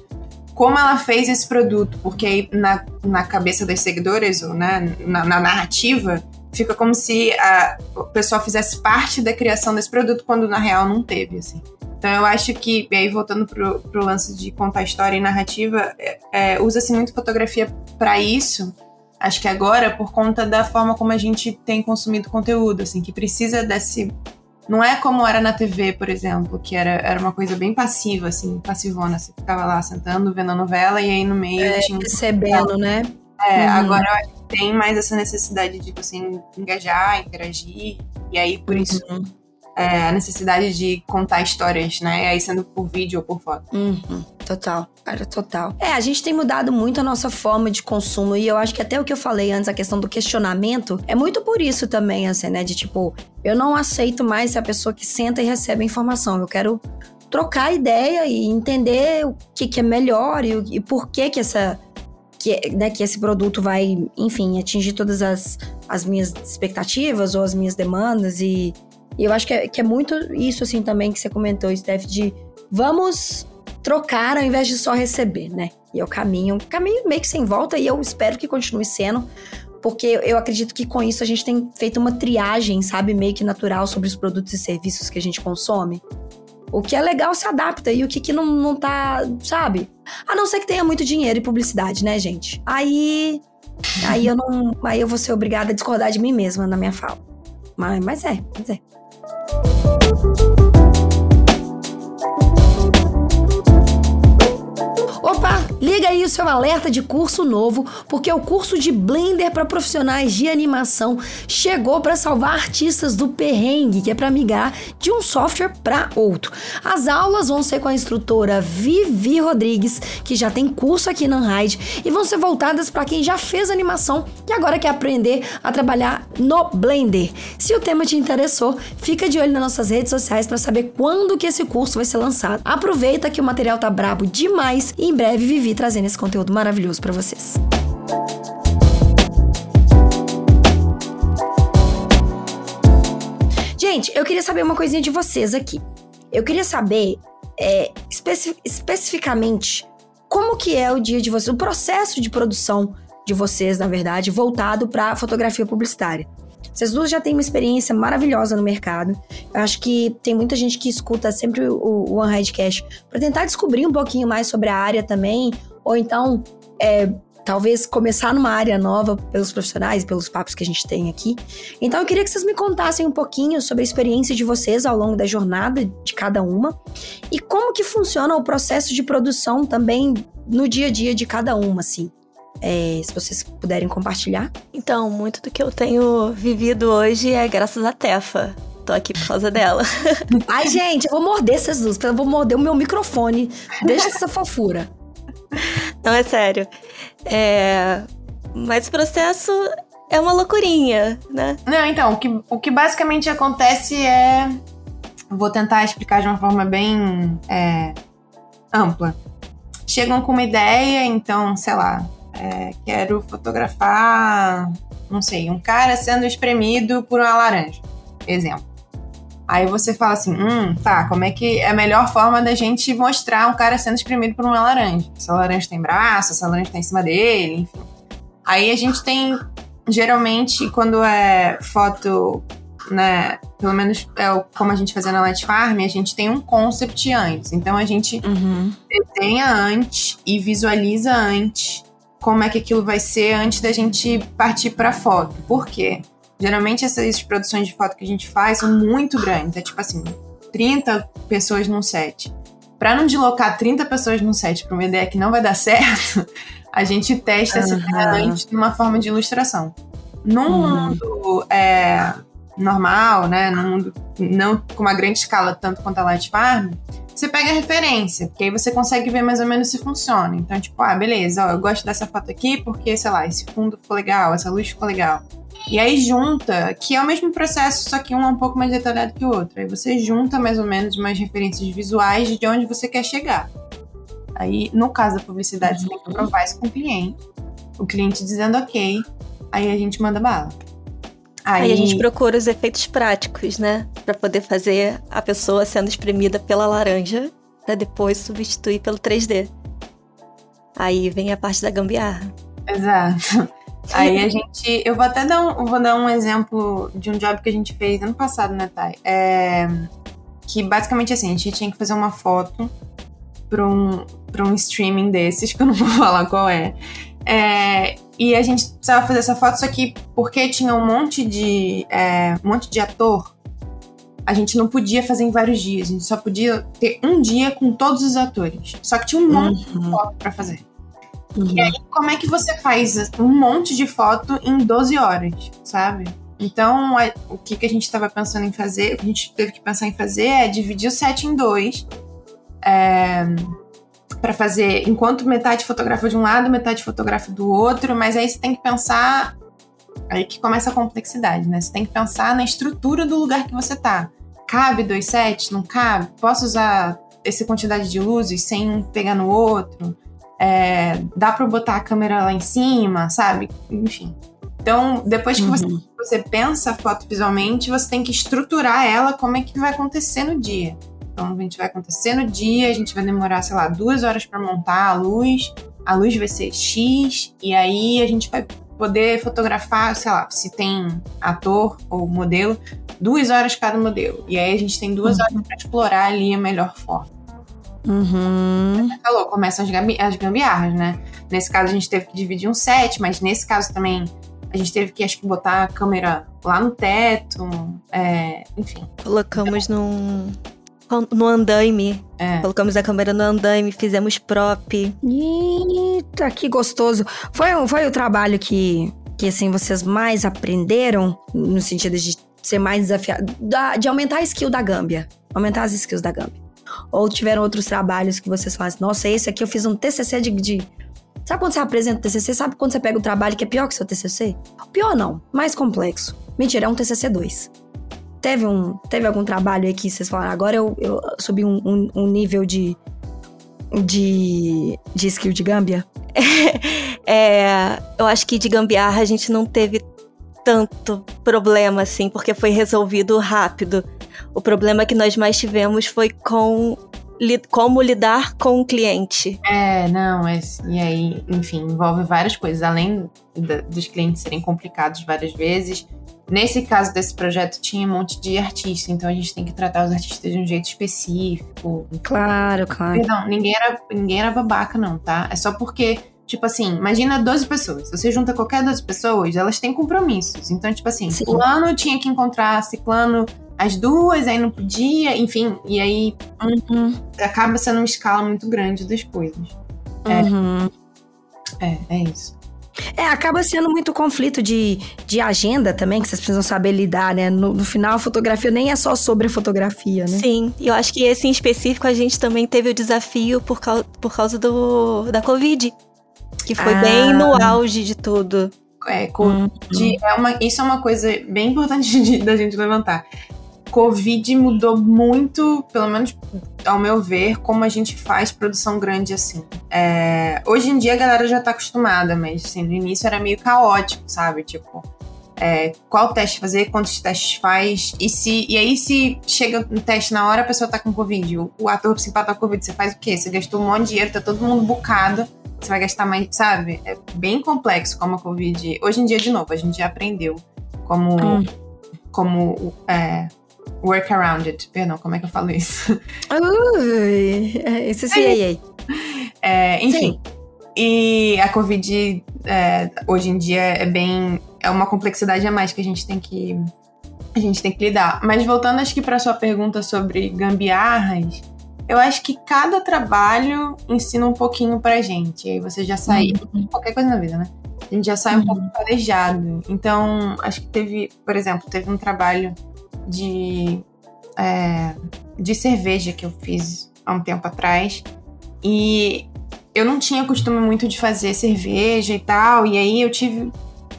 como ela fez esse produto, porque aí na, na cabeça das seguidoras, ou né, na, na narrativa, fica como se a, o pessoal fizesse parte da criação desse produto, quando na real não teve, assim. Então eu acho que, e aí voltando pro, pro lance de contar história e narrativa, é, é, usa-se muito fotografia para isso. Acho que agora, por conta da forma como a gente tem consumido conteúdo, assim, que precisa desse não é como era na TV, por exemplo, que era, era uma coisa bem passiva, assim, passivona. Você ficava lá sentando, vendo a novela e aí no meio é, tinha. Recebendo, né? É, uhum. agora eu acho que tem mais essa necessidade de você engajar, interagir. E aí, por uhum. isso, é, a necessidade de contar histórias, né? Aí sendo por vídeo ou por foto. Uhum. Total, cara, total. É, a gente tem mudado muito a nossa forma de consumo e eu acho que até o que eu falei antes, a questão do questionamento, é muito por isso também, assim, né? De tipo, eu não aceito mais a pessoa que senta e recebe a informação. Eu quero trocar ideia e entender o que, que é melhor e, e por que que essa que, né, que esse produto vai, enfim, atingir todas as, as minhas expectativas ou as minhas demandas e, e eu acho que é, que é muito isso assim também que você comentou, Steph, de vamos trocar ao invés de só receber, né? E é o caminho, caminho meio que sem volta e eu espero que continue sendo, porque eu acredito que com isso a gente tem feito uma triagem, sabe, meio que natural sobre os produtos e serviços que a gente consome. O que é legal se adapta e o que, que não, não tá, sabe? A não ser que tenha muito dinheiro e publicidade, né, gente? Aí. Aí eu não. Aí eu vou ser obrigada a discordar de mim mesma na minha fala. Mas, mas é, mas é. Liga aí o seu alerta de curso novo, porque o curso de Blender para profissionais de animação chegou para salvar artistas do perrengue, que é para migrar de um software para outro. As aulas vão ser com a instrutora Vivi Rodrigues, que já tem curso aqui na Unhide, e vão ser voltadas para quem já fez animação e agora quer aprender a trabalhar no Blender. Se o tema te interessou, fica de olho nas nossas redes sociais para saber quando que esse curso vai ser lançado. Aproveita que o material tá brabo demais e em breve Vivi trazendo esse conteúdo maravilhoso para vocês. Gente, eu queria saber uma coisinha de vocês aqui. Eu queria saber é, especi especificamente como que é o dia de vocês, o processo de produção de vocês, na verdade, voltado para fotografia publicitária. Vocês duas já têm uma experiência maravilhosa no mercado. Eu acho que tem muita gente que escuta sempre o, One Headcast para tentar descobrir um pouquinho mais sobre a área também, ou então é, talvez começar numa área nova pelos profissionais, pelos papos que a gente tem aqui. Então eu queria que vocês me contassem um pouquinho sobre a experiência de vocês ao longo da jornada de cada uma e como que funciona o processo de produção também no dia a dia de cada uma, assim. É, se vocês puderem compartilhar. Então, muito do que eu tenho vivido hoje é graças à Tefa. Tô aqui por causa dela. (laughs) Ai, gente, eu vou morder essas duas. Eu vou morder o meu microfone. Deixa essa fofura. Não, é sério. É... Mas o processo é uma loucurinha, né? Não, então, o que, o que basicamente acontece é. Vou tentar explicar de uma forma bem é, ampla. Chegam com uma ideia, então, sei lá, é, quero fotografar, não sei, um cara sendo espremido por uma laranja, exemplo. Aí você fala assim, hum, tá, como é que é a melhor forma da gente mostrar um cara sendo espremido por uma laranja? Essa laranja tem braço, essa laranja tá em cima dele, enfim. Aí a gente tem, geralmente, quando é foto, né, pelo menos é como a gente fazia na Light Farm, a gente tem um concept antes. Então a gente uhum. desenha antes e visualiza antes como é que aquilo vai ser antes da gente partir para foto. Por quê? Geralmente essas produções de foto que a gente faz são muito grandes, é tipo assim, 30 pessoas num set. Para não deslocar 30 pessoas num set para uma ideia que não vai dar certo, (laughs) a gente testa uhum. essa numa forma de ilustração. Num uhum. mundo é, normal, né, num mundo não com uma grande escala tanto quanto a Light Farm, você pega a referência, porque aí você consegue ver mais ou menos se funciona. Então, tipo, ah, beleza, ó, eu gosto dessa foto aqui porque, sei lá, esse fundo ficou legal, essa luz ficou legal. E aí junta, que é o mesmo processo, só que um é um pouco mais detalhado que o outro. Aí você junta mais ou menos umas referências visuais de onde você quer chegar. Aí, no caso da publicidade, você tem que provar isso com o cliente. O cliente dizendo ok, aí a gente manda bala. Aí... aí a gente procura os efeitos práticos, né? Para poder fazer a pessoa sendo espremida pela laranja, para depois substituir pelo 3D. Aí vem a parte da gambiarra. Exato. (laughs) Aí a gente. Eu vou até dar um, vou dar um exemplo de um job que a gente fez ano passado, né, Thay? É, que basicamente assim, a gente tinha que fazer uma foto para um, pra um streaming desses, que eu não vou (laughs) falar qual é. é. E a gente precisava fazer essa foto, só que porque tinha um monte de. É, um monte de ator, a gente não podia fazer em vários dias. A gente só podia ter um dia com todos os atores. Só que tinha um monte uhum. de foto pra fazer. Uhum. E aí, como é que você faz um monte de foto em 12 horas, sabe? Então, o que, que a gente estava pensando em fazer, o que a gente teve que pensar em fazer é dividir o set em dois. É, para fazer, enquanto metade fotografa de um lado, metade fotografa do outro, mas aí você tem que pensar. Aí que começa a complexidade, né? Você tem que pensar na estrutura do lugar que você tá. Cabe dois sets? Não cabe? Posso usar essa quantidade de luzes sem um pegar no outro? É, dá para botar a câmera lá em cima, sabe? Enfim. Então, depois que uhum. você, você pensa a foto visualmente, você tem que estruturar ela como é que vai acontecer no dia. Então, a gente vai acontecer no dia, a gente vai demorar, sei lá, duas horas para montar a luz, a luz vai ser X, e aí a gente vai poder fotografar, sei lá, se tem ator ou modelo, duas horas cada modelo. E aí a gente tem duas uhum. horas para explorar ali a melhor forma. Uhum. Falou, começam as, gambi as gambiarras, né? Nesse caso a gente teve que dividir um set, mas nesse caso também a gente teve que, acho que, botar a câmera lá no teto, é, enfim. Colocamos num, no andaime. É. Colocamos a câmera no andaime, fizemos prop. Eita, que gostoso. Foi, foi o trabalho que, que, assim, vocês mais aprenderam, no sentido de ser mais desafiado, de aumentar a skill da Gâmbia. Aumentar as skills da Gâmbia. Ou tiveram outros trabalhos que vocês fazem? Nossa, esse aqui eu fiz um TCC de, de... Sabe quando você apresenta o TCC? Sabe quando você pega o trabalho que é pior que seu TCC? Pior não, mais complexo. Mentira, é um TCC 2. Teve, um, teve algum trabalho aí que vocês falaram, agora eu, eu subi um, um, um nível de, de, de skill de gâmbia? (laughs) é, eu acho que de gambiarra a gente não teve tanto problema assim, porque foi resolvido rápido. O problema que nós mais tivemos foi com li, como lidar com o cliente. É, não, é, e aí, enfim, envolve várias coisas, além da, dos clientes serem complicados várias vezes. Nesse caso desse projeto, tinha um monte de artista, então a gente tem que tratar os artistas de um jeito específico. Claro, claro. Perdão, ninguém era, ninguém era babaca, não, tá? É só porque Tipo assim, imagina 12 pessoas. Você junta qualquer 12 pessoas, elas têm compromissos. Então, tipo assim, Sim. fulano tinha que encontrar ciclano às duas, aí não podia, enfim. E aí uhum. acaba sendo uma escala muito grande das coisas. É. Uhum. É, é isso. É, acaba sendo muito conflito de, de agenda também, que vocês precisam saber lidar, né? No, no, final, a fotografia nem é só sobre a fotografia, né? Sim, e eu acho que esse em específico a gente também teve o desafio por, causa, por causa do, da Covid. Que foi ah. bem no auge de tudo. É, Covid uhum. é uma, isso é uma coisa bem importante (laughs) de, da gente levantar. Covid mudou muito, pelo menos ao meu ver, como a gente faz produção grande assim. É, hoje em dia a galera já tá acostumada, mas assim, no início era meio caótico, sabe? Tipo, é, qual teste fazer, quantos testes faz, e se e aí se chega no teste na hora a pessoa tá com Covid, o, o ator principal tá com Covid, você faz o quê? Você gastou um monte de dinheiro, tá todo mundo bucado você vai gastar mais, sabe? É bem complexo como a Covid. Hoje em dia, de novo, a gente já aprendeu como, hum. como é, work around it. Perdão, como é que eu falo isso? Ui, isso sim, é, enfim. Sim. E a Covid é, hoje em dia é bem. É uma complexidade a mais que a gente tem que. A gente tem que lidar. Mas voltando, acho que para sua pergunta sobre gambiarras, eu acho que cada trabalho ensina um pouquinho pra gente. Aí você já sai. Uhum. Qualquer coisa na vida, né? A gente já sai uhum. um pouco calejado. Então, acho que teve, por exemplo, teve um trabalho de, é, de cerveja que eu fiz há um tempo atrás. E eu não tinha costume muito de fazer cerveja e tal. E aí eu tive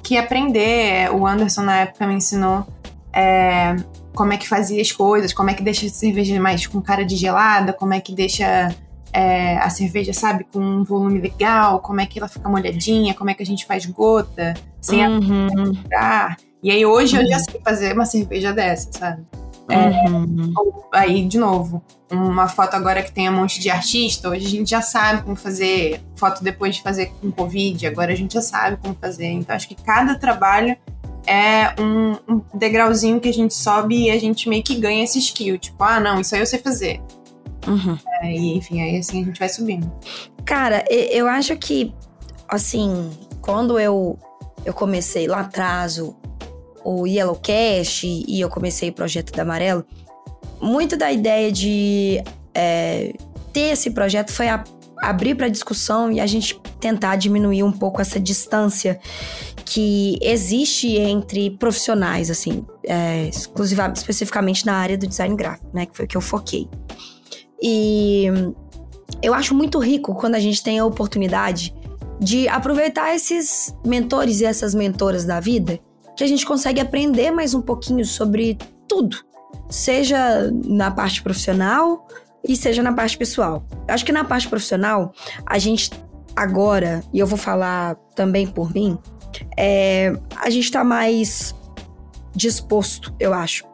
que aprender. O Anderson, na época, me ensinou. É, como é que fazia as coisas, como é que deixa a cerveja mais com cara de gelada, como é que deixa é, a cerveja, sabe, com um volume legal, como é que ela fica molhadinha, como é que a gente faz gota, sem uhum. a E aí hoje uhum. eu já sei fazer uma cerveja dessa, sabe? É, uhum. aí, de novo, uma foto agora que tem um monte de artista, hoje a gente já sabe como fazer foto depois de fazer com Covid, agora a gente já sabe como fazer. Então acho que cada trabalho é um, um, degrauzinho que a gente sobe e a gente meio que ganha esse skill. Tipo, ah, não, isso aí eu sei fazer. Uhum. É, e, enfim, aí assim a gente vai subindo. Cara, eu acho que, assim, quando eu, eu comecei lá atrás o, o Yellow Cash e eu comecei o projeto da Amarelo, muito da ideia de é, ter esse projeto foi a, abrir para discussão e a gente tentar diminuir um pouco essa distância que existe entre profissionais, assim, é, exclusivamente, especificamente na área do design gráfico, né? Que foi o que eu foquei. E eu acho muito rico quando a gente tem a oportunidade de aproveitar esses mentores e essas mentoras da vida, que a gente consegue aprender mais um pouquinho sobre tudo, seja na parte profissional e seja na parte pessoal. Acho que na parte profissional, a gente agora, e eu vou falar também por mim, é, a gente está mais disposto, eu acho,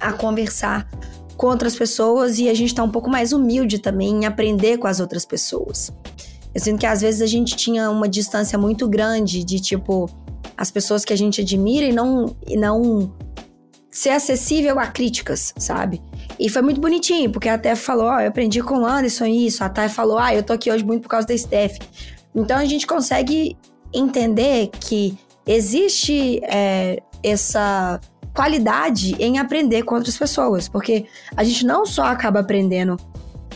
a conversar com outras pessoas e a gente está um pouco mais humilde também em aprender com as outras pessoas. Eu sinto que às vezes a gente tinha uma distância muito grande de tipo as pessoas que a gente admira e não, e não ser acessível a críticas, sabe? E foi muito bonitinho, porque a Tef falou: Ó, oh, eu aprendi com o Anderson isso. A Thay falou: Ah, eu tô aqui hoje muito por causa da Steph. Então a gente consegue entender que existe é, essa qualidade em aprender com outras pessoas, porque a gente não só acaba aprendendo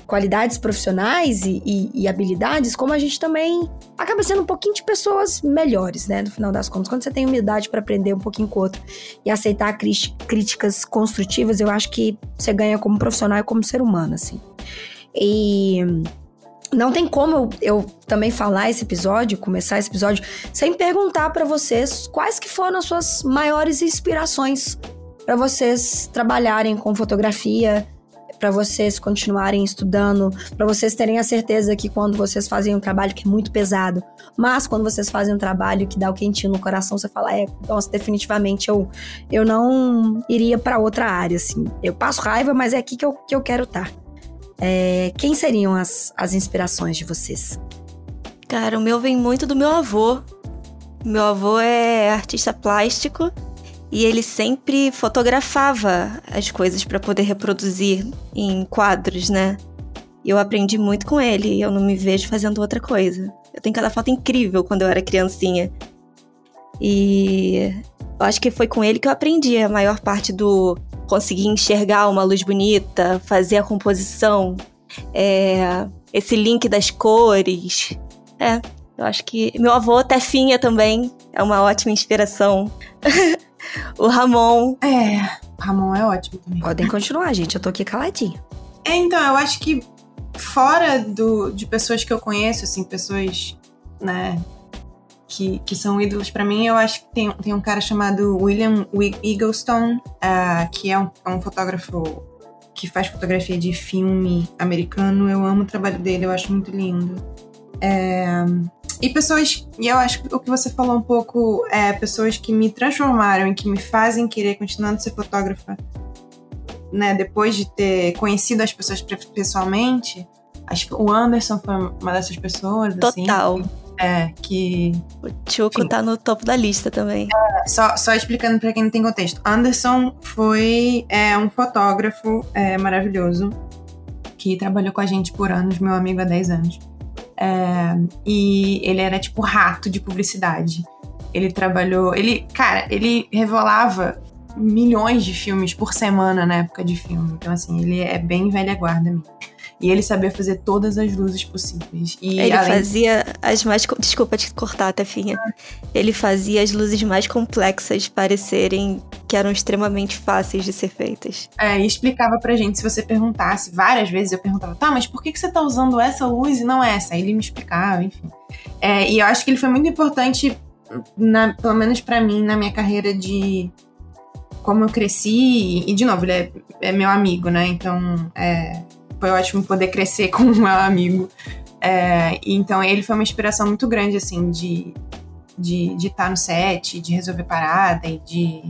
qualidades profissionais e, e, e, habilidades, como a gente também acaba sendo um pouquinho de pessoas melhores, né? No final das contas, quando você tem humildade para aprender um pouquinho com o outro e aceitar críticas construtivas, eu acho que você ganha como profissional e como ser humano, assim. E não tem como eu, eu, também falar esse episódio, começar esse episódio, sem perguntar para vocês quais que foram as suas maiores inspirações para vocês trabalharem com fotografia, para vocês continuarem estudando, para vocês terem a certeza que quando vocês fazem um trabalho que é muito pesado, mas quando vocês fazem um trabalho que dá o quentinho no coração, você fala, é, nossa, definitivamente eu, eu não iria para outra área, assim. Eu passo raiva, mas é aqui que eu, que eu quero estar. Tá. É, quem seriam as, as inspirações de vocês? Cara, o meu vem muito do meu avô. Meu avô é artista plástico e ele sempre fotografava as coisas para poder reproduzir em quadros, né? E eu aprendi muito com ele e eu não me vejo fazendo outra coisa. Eu tenho cada foto incrível quando eu era criancinha. E eu acho que foi com ele que eu aprendi a maior parte do conseguir enxergar uma luz bonita, fazer a composição, é, esse link das cores. É, eu acho que meu avô, Tefinha, também é uma ótima inspiração. (laughs) (laughs) o Ramon. É, Ramon é ótimo também. Podem continuar, gente. Eu tô aqui caladinha. É, então, eu acho que fora do, de pessoas que eu conheço, assim, pessoas, né, que, que são ídolos para mim, eu acho que tem, tem um cara chamado William Eaglestone, uh, que é um, é um fotógrafo que faz fotografia de filme americano. Eu amo o trabalho dele, eu acho muito lindo. É, e pessoas, e eu acho que o que você falou um pouco é pessoas que me transformaram e que me fazem querer continuar a ser fotógrafa, né? Depois de ter conhecido as pessoas pessoalmente, acho que o Anderson foi uma dessas pessoas. Assim, Total. Assim, é, que. O Chuco Enfim. tá no topo da lista também. É, só, só explicando para quem não tem contexto. Anderson foi é, um fotógrafo é, maravilhoso que trabalhou com a gente por anos, meu amigo há 10 anos. É, e ele era tipo rato de publicidade. Ele trabalhou. Ele, cara, ele revelava milhões de filmes por semana na época de filme. Então, assim, ele é bem velha guarda mesmo. E ele sabia fazer todas as luzes possíveis. E ele além... fazia as mais. Desculpa te cortar, Tefinha. Ele fazia as luzes mais complexas parecerem que eram extremamente fáceis de ser feitas. É, e explicava pra gente, se você perguntasse, várias vezes eu perguntava, tá, mas por que, que você tá usando essa luz e não essa? Aí ele me explicava, enfim. É, e eu acho que ele foi muito importante, na, pelo menos para mim, na minha carreira de como eu cresci, e de novo, ele é, é meu amigo, né? Então, é, foi ótimo poder crescer (laughs) com o meu amigo. É, então ele foi uma inspiração muito grande, assim, de de estar tá no set, de resolver parada e de,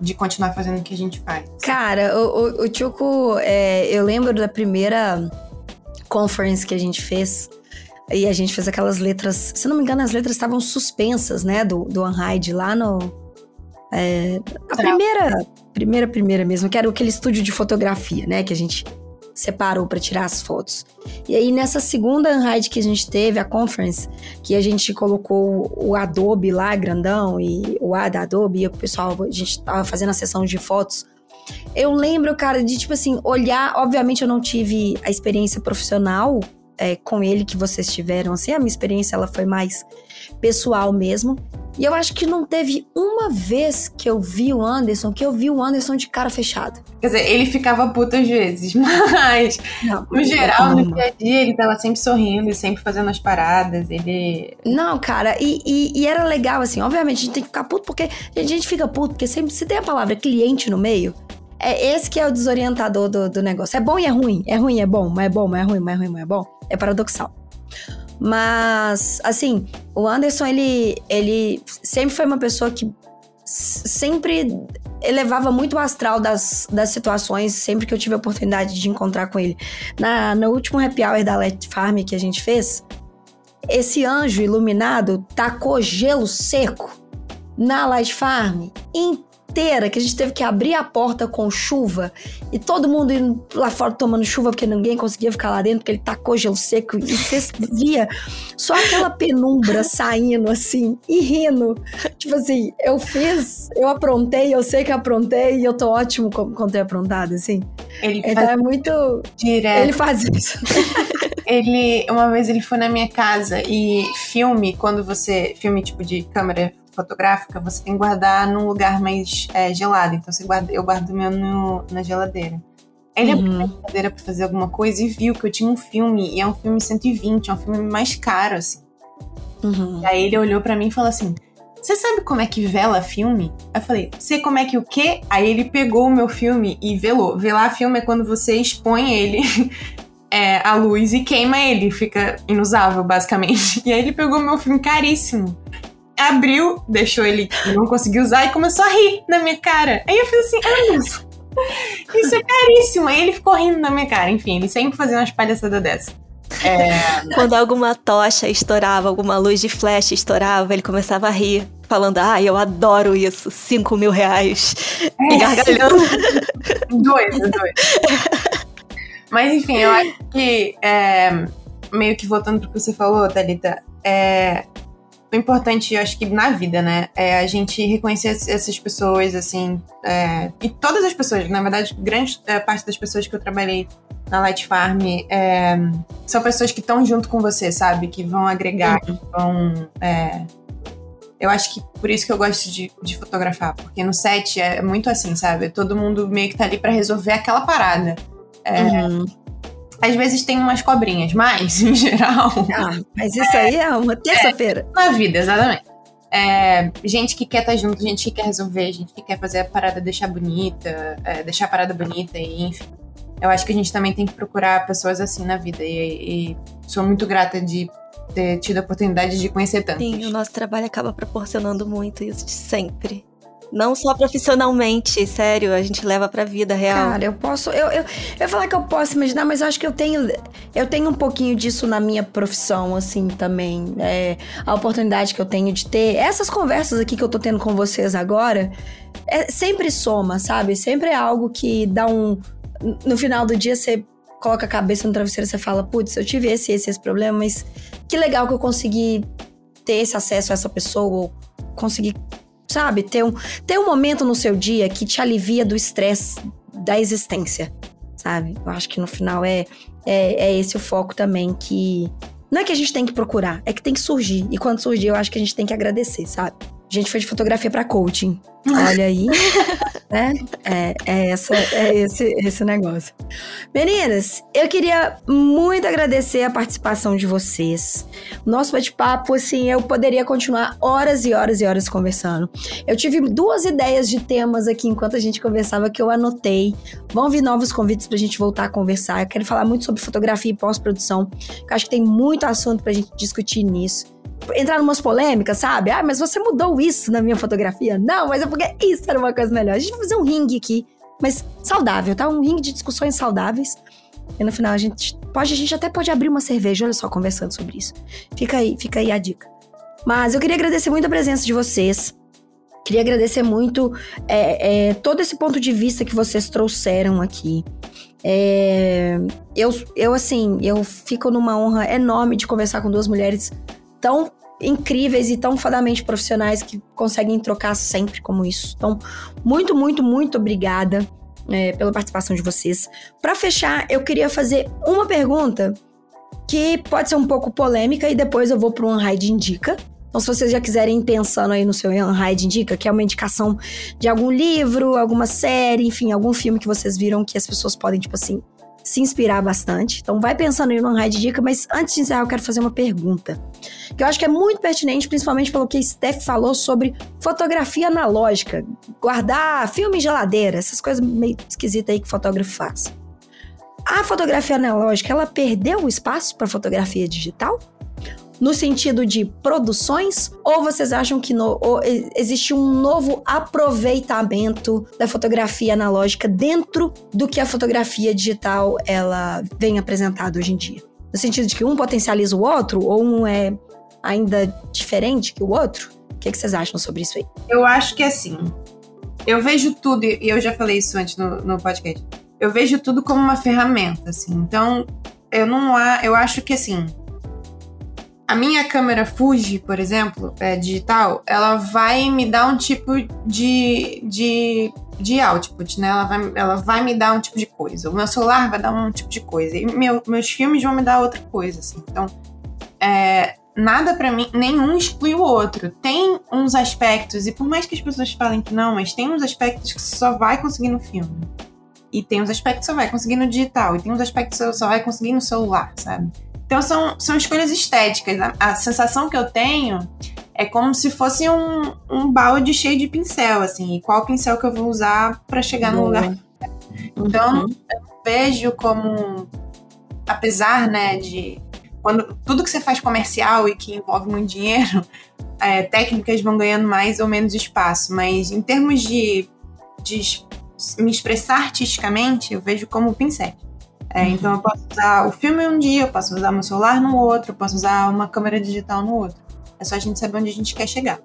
de continuar fazendo o que a gente faz. Cara, o, o, o Chuco, é, eu lembro da primeira conference que a gente fez. E a gente fez aquelas letras. Se não me engano, as letras estavam suspensas, né? Do, do Unhide lá no. É, a primeira, primeira, primeira mesmo, que era aquele estúdio de fotografia, né? Que a gente separou para tirar as fotos. E aí nessa segunda Unhide que a gente teve, a conference, que a gente colocou o Adobe lá, grandão, e o A da Adobe, e o pessoal, a gente tava fazendo a sessão de fotos. Eu lembro, cara, de tipo assim, olhar. Obviamente eu não tive a experiência profissional é, com ele que vocês tiveram, assim, a minha experiência ela foi mais pessoal mesmo. E eu acho que não teve uma vez que eu vi o Anderson, que eu vi o Anderson de cara fechada. Quer dizer, ele ficava puto às vezes, (laughs) mas não, no geral, no dia a dia, ele tava sempre sorrindo, sempre fazendo as paradas, ele... Não, cara, e, e, e, era legal, assim, obviamente a gente tem que ficar puto, porque a gente fica puto, porque sempre se tem a palavra cliente no meio, é esse que é o desorientador do, do negócio. É bom e é ruim, é ruim, é bom, mas é bom, mas é ruim, mas é ruim, mas é bom. É paradoxal. Mas, assim, o Anderson, ele, ele sempre foi uma pessoa que sempre elevava muito o astral das, das situações, sempre que eu tive a oportunidade de encontrar com ele. Na, no último happy hour da Let Farm que a gente fez, esse anjo iluminado tacou gelo seco na Light Farm inteira que a gente teve que abrir a porta com chuva e todo mundo indo lá fora tomando chuva porque ninguém conseguia ficar lá dentro porque ele tacou gelo seco e você via só aquela penumbra saindo assim e rindo. Tipo assim, eu fiz, eu aprontei, eu sei que aprontei e eu tô ótimo com, ter aprontado, assim. Ele então é muito. Direto. Ele faz isso. (laughs) ele, uma vez ele foi na minha casa e filme, quando você. Filme tipo de câmera fotográfica, você tem que guardar num lugar mais é, gelado. Então você guarda, eu guardo o meu no, na geladeira. Ele uhum. abriu a geladeira pra fazer alguma coisa e viu que eu tinha um filme, e é um filme 120, é um filme mais caro, assim. Uhum. E aí ele olhou para mim e falou assim: você sabe como é que vela filme? Eu falei, sei como é que o quê? Aí ele pegou o meu filme e velou. Velar filme é quando você expõe ele (laughs) é, à luz e queima ele, fica inusável, basicamente. (laughs) E aí ele pegou o meu filme caríssimo. Abriu, deixou ele, não conseguiu usar e começou a rir na minha cara. Aí eu fiz assim, ah, isso é caríssimo. Aí ele ficou rindo na minha cara. Enfim, ele sempre fazia umas palhaçadas dessa. É... Quando alguma tocha estourava, alguma luz de flash estourava, ele começava a rir, falando: Ah, eu adoro isso, 5 mil reais. É. E gargalhando. (laughs) doido, doido. Mas enfim, eu acho que, é, meio que voltando pro que você falou, Thalita, é, o importante, eu acho que na vida, né, é a gente reconhecer essas pessoas, assim, é, e todas as pessoas, na verdade, grande é, parte das pessoas que eu trabalhei na Light Farm é, são pessoas que estão junto com você, sabe? Que vão agregar, que vão. É, eu acho que por isso que eu gosto de, de, fotografar, porque no set é muito assim, sabe? Todo mundo meio que tá ali para resolver aquela parada. É, uhum. Às vezes tem umas cobrinhas, mas, em geral. Ah, mas isso aí é uma terça-feira. É, na vida, exatamente. É, gente que quer estar tá junto, gente que quer resolver, gente que quer fazer a parada deixar bonita, é, deixar a parada bonita, e enfim eu acho que a gente também tem que procurar pessoas assim na vida. E, e sou muito grata de ter tido a oportunidade de conhecer tantos. Sim, o nosso trabalho acaba proporcionando muito isso de sempre. Não só profissionalmente, sério, a gente leva pra vida real. Cara, eu posso. Eu, eu, eu falar que eu posso imaginar, mas eu acho que eu tenho. Eu tenho um pouquinho disso na minha profissão, assim, também. É, a oportunidade que eu tenho de ter. Essas conversas aqui que eu tô tendo com vocês agora. É, sempre soma, sabe? Sempre é algo que dá um no final do dia você coloca a cabeça no travesseiro e você fala, putz, eu tive esse, esse, esse problema, mas que legal que eu consegui ter esse acesso a essa pessoa, ou conseguir, sabe, ter um, ter um momento no seu dia que te alivia do estresse da existência, sabe? Eu acho que no final é, é, é esse o foco também que. Não é que a gente tem que procurar, é que tem que surgir. E quando surgir, eu acho que a gente tem que agradecer, sabe? A gente foi de fotografia para coaching. Olha aí. (laughs) né? É, é, essa, é esse, esse negócio. Meninas, eu queria muito agradecer a participação de vocês. Nosso bate-papo, assim, eu poderia continuar horas e horas e horas conversando. Eu tive duas ideias de temas aqui enquanto a gente conversava que eu anotei. Vão vir novos convites pra gente voltar a conversar. Eu quero falar muito sobre fotografia e pós-produção. Eu acho que tem muito assunto pra gente discutir nisso entrar numas polêmicas, sabe? Ah, mas você mudou isso na minha fotografia. Não, mas é porque isso era uma coisa melhor. A gente vai fazer um ringue aqui, mas saudável, tá? Um ringue de discussões saudáveis. E no final a gente pode, a gente até pode abrir uma cerveja, olha só, conversando sobre isso. Fica aí, fica aí a dica. Mas eu queria agradecer muito a presença de vocês. Queria agradecer muito é, é, todo esse ponto de vista que vocês trouxeram aqui. É, eu, eu, assim, eu fico numa honra enorme de conversar com duas mulheres tão incríveis e tão fadamente profissionais que conseguem trocar sempre como isso. Então, muito, muito, muito obrigada é, pela participação de vocês. Para fechar, eu queria fazer uma pergunta que pode ser um pouco polêmica e depois eu vou para o Unhide Indica. Então, se vocês já quiserem ir pensando aí no seu Unhide Indica, que é uma indicação de algum livro, alguma série, enfim, algum filme que vocês viram que as pessoas podem, tipo assim, se inspirar bastante. Então vai pensando aí no Raid Dica, mas antes de encerrar eu quero fazer uma pergunta. Que eu acho que é muito pertinente, principalmente pelo que a Steph falou sobre fotografia analógica. Guardar filme em geladeira, essas coisas meio esquisitas aí que fotógrafo faz. A fotografia analógica, ela perdeu o espaço para fotografia digital? No sentido de produções? Ou vocês acham que no, existe um novo aproveitamento da fotografia analógica dentro do que a fotografia digital ela vem apresentada hoje em dia? No sentido de que um potencializa o outro ou um é ainda diferente que o outro? O que, é que vocês acham sobre isso aí? Eu acho que assim, eu vejo tudo, e eu já falei isso antes no, no podcast, eu vejo tudo como uma ferramenta, assim. Então, eu não há, eu acho que assim, a minha câmera Fuji, por exemplo, é, digital, ela vai me dar um tipo de, de, de output, né? Ela vai, ela vai me dar um tipo de coisa. O meu celular vai dar um tipo de coisa. E meu, meus filmes vão me dar outra coisa, assim. Então, é, nada para mim, nenhum exclui o outro. Tem uns aspectos, e por mais que as pessoas falem que não, mas tem uns aspectos que você só vai conseguir no filme. E tem uns aspectos que você vai conseguir no digital. E tem uns aspectos que você só vai conseguir no celular, sabe? Então são, são escolhas estéticas. A, a sensação que eu tenho é como se fosse um, um balde cheio de pincel, assim. E qual pincel que eu vou usar para chegar Boa. no lugar? Então, uhum. eu vejo como, apesar, né, de quando tudo que você faz comercial e que envolve muito dinheiro, (laughs) é, técnicas vão ganhando mais ou menos espaço. Mas em termos de, de me expressar artisticamente, eu vejo como pincel. É, uhum. Então eu posso usar o filme um dia, eu posso usar meu celular no outro, eu posso usar uma câmera digital no outro. É só a gente saber onde a gente quer chegar.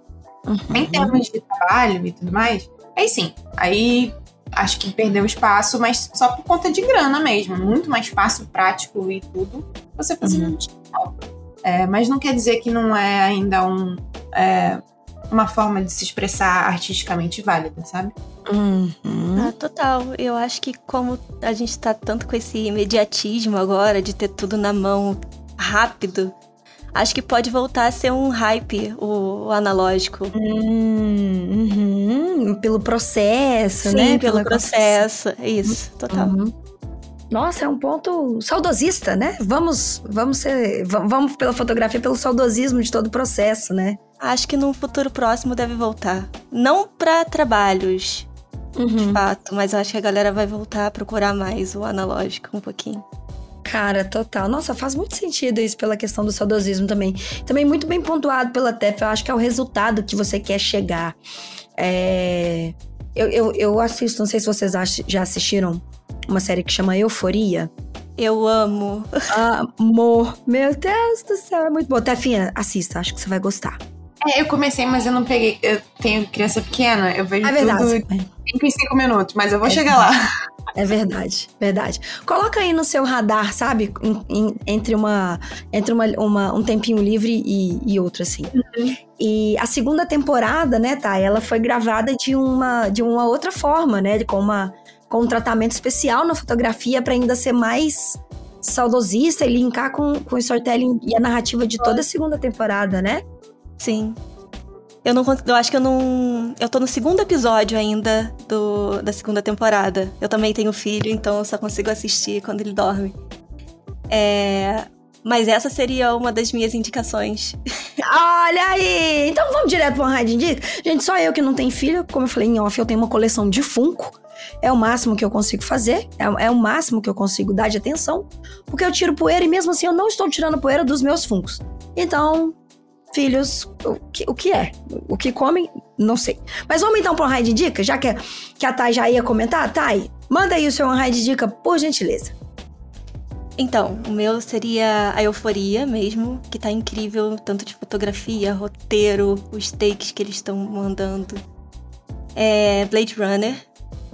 Uhum. Em termos de trabalho e tudo mais, aí sim, aí acho que perdeu espaço, mas só por conta de grana mesmo. Muito mais fácil, prático e tudo, você fazer uhum. no digital. É, mas não quer dizer que não é ainda um, é, uma forma de se expressar artisticamente válida, sabe? Uhum. Ah, total. Eu acho que como a gente tá tanto com esse imediatismo agora, de ter tudo na mão rápido, acho que pode voltar a ser um hype, o, o analógico. Hum, uhum, pelo processo, Sim, né? Sim, pelo processo. Isso, total. Uhum. Nossa, é um ponto saudosista, né? Vamos, vamos ser, vamos pela fotografia pelo saudosismo de todo o processo, né? Acho que no futuro próximo deve voltar. Não para trabalhos, uhum. de fato, mas acho que a galera vai voltar a procurar mais o analógico um pouquinho. Cara, total. Nossa, faz muito sentido isso pela questão do saudosismo também. Também muito bem pontuado pela TEF. Eu acho que é o resultado que você quer chegar. É... Eu, eu, eu assisto, não sei se vocês já assistiram uma série que chama Euforia. Eu amo. Amor. Meu Deus do céu, é muito bom. Tefinha, assista, acho que você vai gostar. É, eu comecei, mas eu não peguei. Eu tenho criança pequena, eu vejo é verdade. tudo 5 em 5 minutos, mas eu vou é chegar lá. É verdade, verdade. Coloca aí no seu radar, sabe? Em, em, entre uma, entre uma, uma, um tempinho livre e, e outro, assim. Uhum. E a segunda temporada, né, tá? Ela foi gravada de uma, de uma outra forma, né? Com, uma, com um tratamento especial na fotografia para ainda ser mais saudosista e linkar com, com o storytelling e a narrativa de toda a segunda temporada, né? Sim. Eu não eu acho que eu não. Eu tô no segundo episódio ainda do, da segunda temporada. Eu também tenho filho, então eu só consigo assistir quando ele dorme. É, mas essa seria uma das minhas indicações. (laughs) Olha aí! Então vamos direto pro Raid Indica? Gente, só eu que não tenho filho, como eu falei em off, eu tenho uma coleção de Funko. É o máximo que eu consigo fazer, é, é o máximo que eu consigo dar de atenção, porque eu tiro poeira e mesmo assim eu não estou tirando poeira dos meus Funkos. Então, filhos o que, o que é. O que comem, não sei. Mas vamos então para um raio de dica, já que, que a Thay já ia comentar. Thay, manda aí o seu raio de dica, por gentileza. Então, o meu seria a euforia mesmo, que tá incrível, tanto de fotografia, roteiro, os takes que eles estão mandando. É Blade Runner.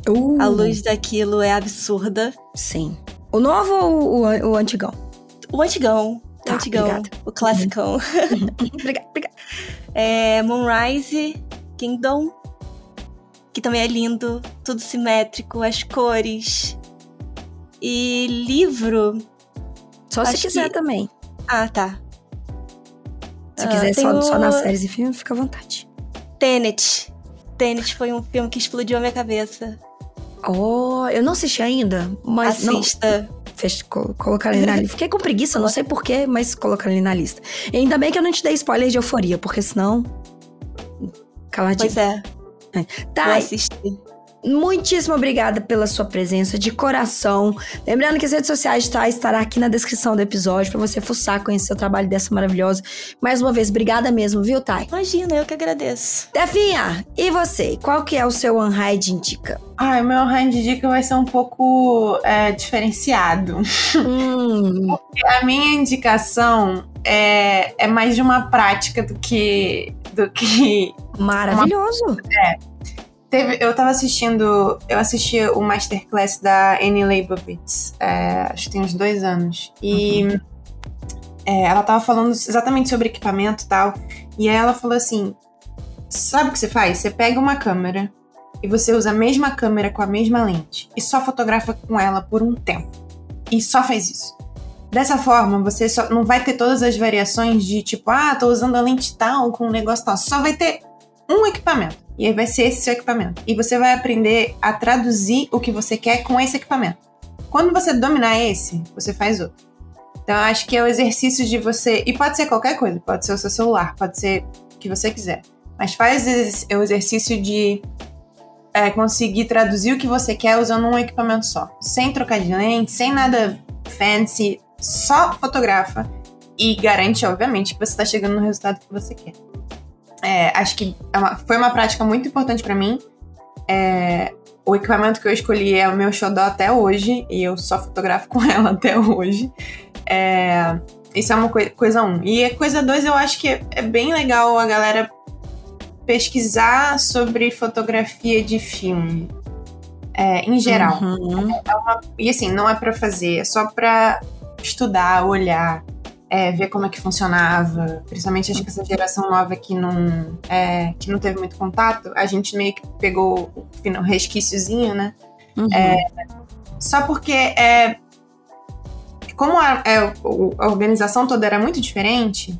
Uh. A luz daquilo é absurda. Sim. O novo ou o, o, o antigão? O antigão. Tá, antigão, obrigada. o classicão. (laughs) obrigada, obrigada. É Moonrise Kingdom, que também é lindo, tudo simétrico, as cores. E livro. Só se quiser que... também. Ah, tá. Se uh, quiser só, o... só nas séries e filmes, fica à vontade. Tenet. Tenet foi um filme que explodiu a minha cabeça. Oh, eu não assisti ainda, mas Assista. Não colocar ali na lista. Fiquei com preguiça, não sei porquê, mas colocar ali na lista. E ainda bem que eu não te dei spoiler de euforia, porque senão. Caladinho. Pois é. é. Tá. Vou assistir. Muitíssimo obrigada pela sua presença de coração. Lembrando que as redes sociais tá, estará aqui na descrição do episódio para você fuçar, conhecer o trabalho dessa maravilhosa. Mais uma vez, obrigada mesmo, viu, Thay? Imagina, eu que agradeço. Definha, e você? Qual que é o seu unhide indica? Ah, o meu unhide indica vai ser um pouco é, diferenciado. Hum. (laughs) a minha indicação é, é mais de uma prática do que do que maravilhoso. Uma... É. Teve, eu tava assistindo, eu assisti o masterclass da Annie Leibovitz, é, acho que tem uns dois anos. E uhum. é, ela tava falando exatamente sobre equipamento e tal. E aí ela falou assim: sabe o que você faz? Você pega uma câmera e você usa a mesma câmera com a mesma lente e só fotografa com ela por um tempo. E só faz isso. Dessa forma, você só não vai ter todas as variações de tipo, ah, tô usando a lente tal com um negócio tal. Só vai ter um equipamento. E aí vai ser esse seu equipamento. E você vai aprender a traduzir o que você quer com esse equipamento. Quando você dominar esse, você faz outro. Então, acho que é o exercício de você. E pode ser qualquer coisa, pode ser o seu celular, pode ser que você quiser. Mas faz o exercício de é, conseguir traduzir o que você quer usando um equipamento só. Sem trocar de lente, sem nada fancy, só fotografa e garante, obviamente, que você está chegando no resultado que você quer. É, acho que é uma, foi uma prática muito importante para mim. É, o equipamento que eu escolhi é o meu xodó até hoje, e eu só fotografo (laughs) com ela até hoje. É, isso é uma coi coisa um. E a coisa dois, eu acho que é, bem legal a galera pesquisar sobre fotografia de filme. É, em geral. Uhum. Uma, e assim, não é para fazer, é só para estudar, olhar é, ver como é que funcionava, principalmente acho que essa geração nova que não, é, que não teve muito contato, a gente meio que pegou o resquíciozinho, né? Uhum. É, só porque é, como a, é, a organização toda era muito diferente,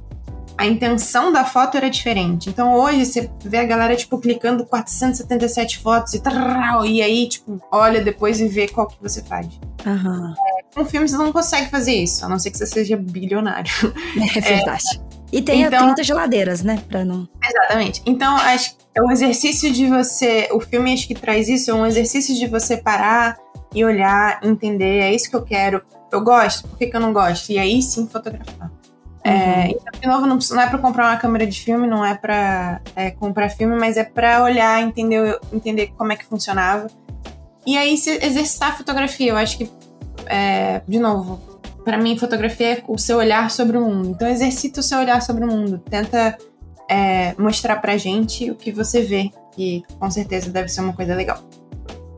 a intenção da foto era diferente. Então hoje você vê a galera, tipo, clicando 477 fotos e, trrr, e aí, tipo, olha depois e vê qual que você faz. Uhum. É, com filme você não consegue fazer isso, a não ser que você seja bilionário. É verdade. É, e tem então, 30 geladeiras, né? Pra não. Exatamente. Então, acho que é um exercício de você. O filme acho que traz isso, é um exercício de você parar e olhar, entender, é isso que eu quero. Eu gosto, por que, que eu não gosto? E aí sim fotografar. É, uhum. É, então, de novo, não, não é para comprar uma câmera de filme, não é para é, comprar filme, mas é para olhar, entender, entender como é que funcionava. E aí se exercitar a fotografia. Eu acho que, é, de novo, para mim, fotografia é o seu olhar sobre o mundo. Então, exercita o seu olhar sobre o mundo. Tenta é, mostrar pra gente o que você vê, que com certeza deve ser uma coisa legal.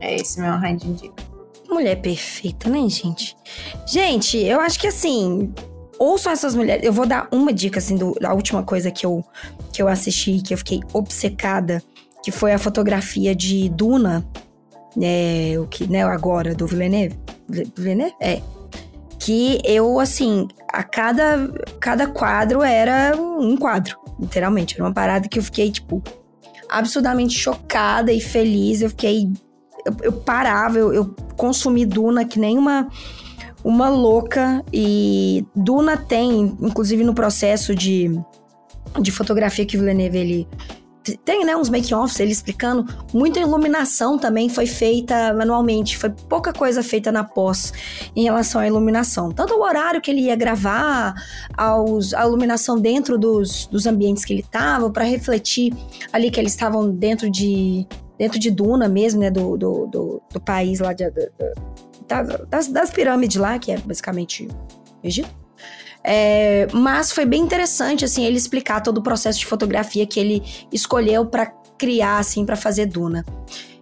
É esse meu raid dica. Mulher perfeita, né, gente? Gente, eu acho que assim, ouçam essas mulheres. Eu vou dar uma dica, assim, do, da última coisa que eu, que eu assisti, que eu fiquei obcecada, que foi a fotografia de Duna, né, o que, né, agora, do Villeneuve. Villeneuve? É. Que eu, assim, a cada, cada quadro era um quadro, literalmente. Era uma parada que eu fiquei, tipo, absurdamente chocada e feliz. Eu fiquei. Eu, eu parava, eu, eu consumi Duna que nem uma uma louca e Duna tem, inclusive no processo de, de fotografia que o Villeneuve ele tem, né, uns make-offs ele explicando, muita iluminação também foi feita manualmente, foi pouca coisa feita na pós em relação à iluminação. Tanto o horário que ele ia gravar, aos, a iluminação dentro dos, dos ambientes que ele estava, para refletir ali que eles estavam dentro de dentro de Duna mesmo, né, do, do, do, do país lá de, das, das pirâmides lá, que é basicamente Egito. É, mas foi bem interessante, assim, ele explicar todo o processo de fotografia que ele escolheu para criar, assim, para fazer Duna.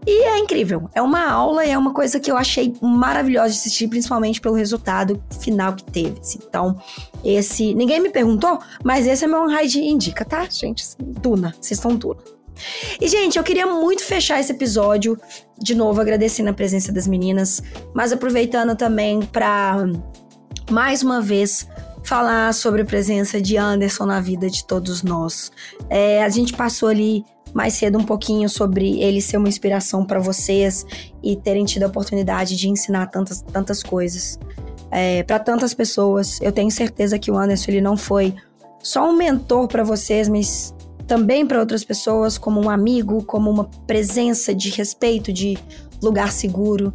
E é incrível. É uma aula e é uma coisa que eu achei maravilhosa de assistir, principalmente pelo resultado final que teve. Assim. Então, esse. Ninguém me perguntou, mas esse é meu raid indica, tá, gente? Duna. Vocês estão Duna. E, gente, eu queria muito fechar esse episódio, de novo, agradecendo a presença das meninas, mas aproveitando também para, mais uma vez, falar sobre a presença de Anderson na vida de todos nós. É, a gente passou ali mais cedo um pouquinho sobre ele ser uma inspiração para vocês e terem tido a oportunidade de ensinar tantas, tantas coisas é, para tantas pessoas. Eu tenho certeza que o Anderson ele não foi só um mentor para vocês, mas também para outras pessoas, como um amigo, como uma presença de respeito, de lugar seguro.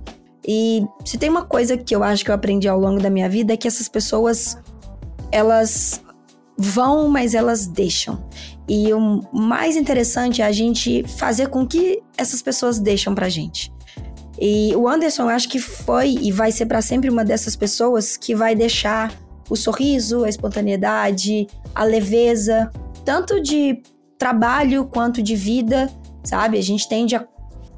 E se tem uma coisa que eu acho que eu aprendi ao longo da minha vida é que essas pessoas elas vão, mas elas deixam. E o mais interessante é a gente fazer com que essas pessoas deixam pra gente. E o Anderson, eu acho que foi e vai ser para sempre uma dessas pessoas que vai deixar o sorriso, a espontaneidade, a leveza, tanto de trabalho quanto de vida, sabe? A gente tende a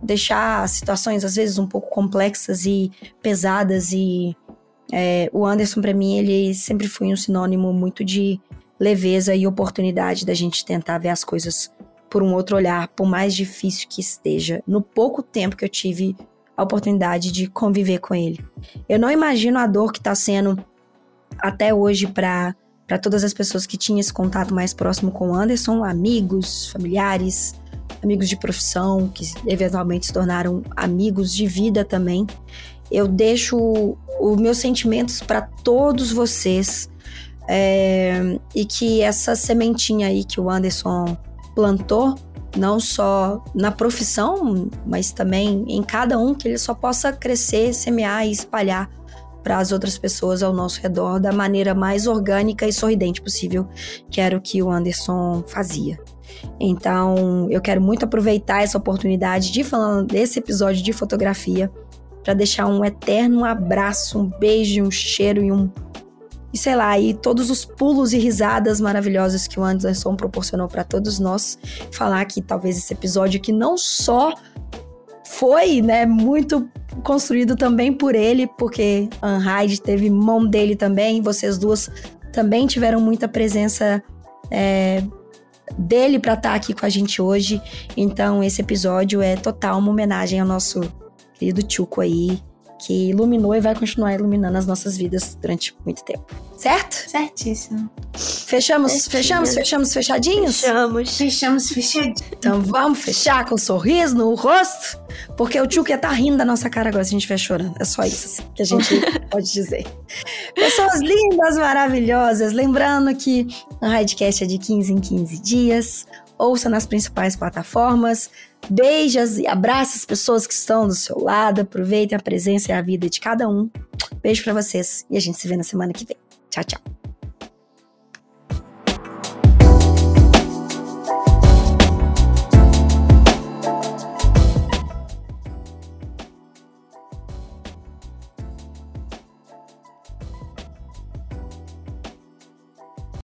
deixar situações às vezes um pouco complexas e pesadas e é, o Anderson para mim ele sempre foi um sinônimo muito de leveza e oportunidade da gente tentar ver as coisas por um outro olhar, por mais difícil que esteja. No pouco tempo que eu tive a oportunidade de conviver com ele, eu não imagino a dor que está sendo até hoje para para todas as pessoas que tinham esse contato mais próximo com o Anderson, amigos, familiares, amigos de profissão, que eventualmente se tornaram amigos de vida também. Eu deixo os meus sentimentos para todos vocês é, e que essa sementinha aí que o Anderson plantou, não só na profissão, mas também em cada um, que ele só possa crescer, semear e espalhar para as outras pessoas ao nosso redor da maneira mais orgânica e sorridente possível, que era o que o Anderson fazia. Então, eu quero muito aproveitar essa oportunidade de falar desse episódio de fotografia para deixar um eterno abraço, um beijo, um cheiro e um e sei lá, e todos os pulos e risadas maravilhosas que o Anderson proporcionou para todos nós. Falar que talvez esse episódio que não só foi, né, muito construído também por ele, porque Anhide teve mão dele também, vocês duas também tiveram muita presença é, dele para estar tá aqui com a gente hoje. Então, esse episódio é total uma homenagem ao nosso querido Chuco aí, que iluminou e vai continuar iluminando as nossas vidas durante muito tempo. Certo? Certíssimo. Fechamos, Certinho. fechamos, fechamos fechadinhos? Fechamos. Fechamos fechadinhos. Então vamos fechar com um sorriso no rosto, porque o tio que tá rindo da nossa cara agora se a gente estiver chorando. É só isso assim, que a gente (laughs) pode dizer. Pessoas lindas, maravilhosas. Lembrando que o Radcast é de 15 em 15 dias. Ouça nas principais plataformas. Beijas e abraça as pessoas que estão do seu lado. Aproveitem a presença e a vida de cada um. Beijo para vocês e a gente se vê na semana que vem. Tchau, tchau.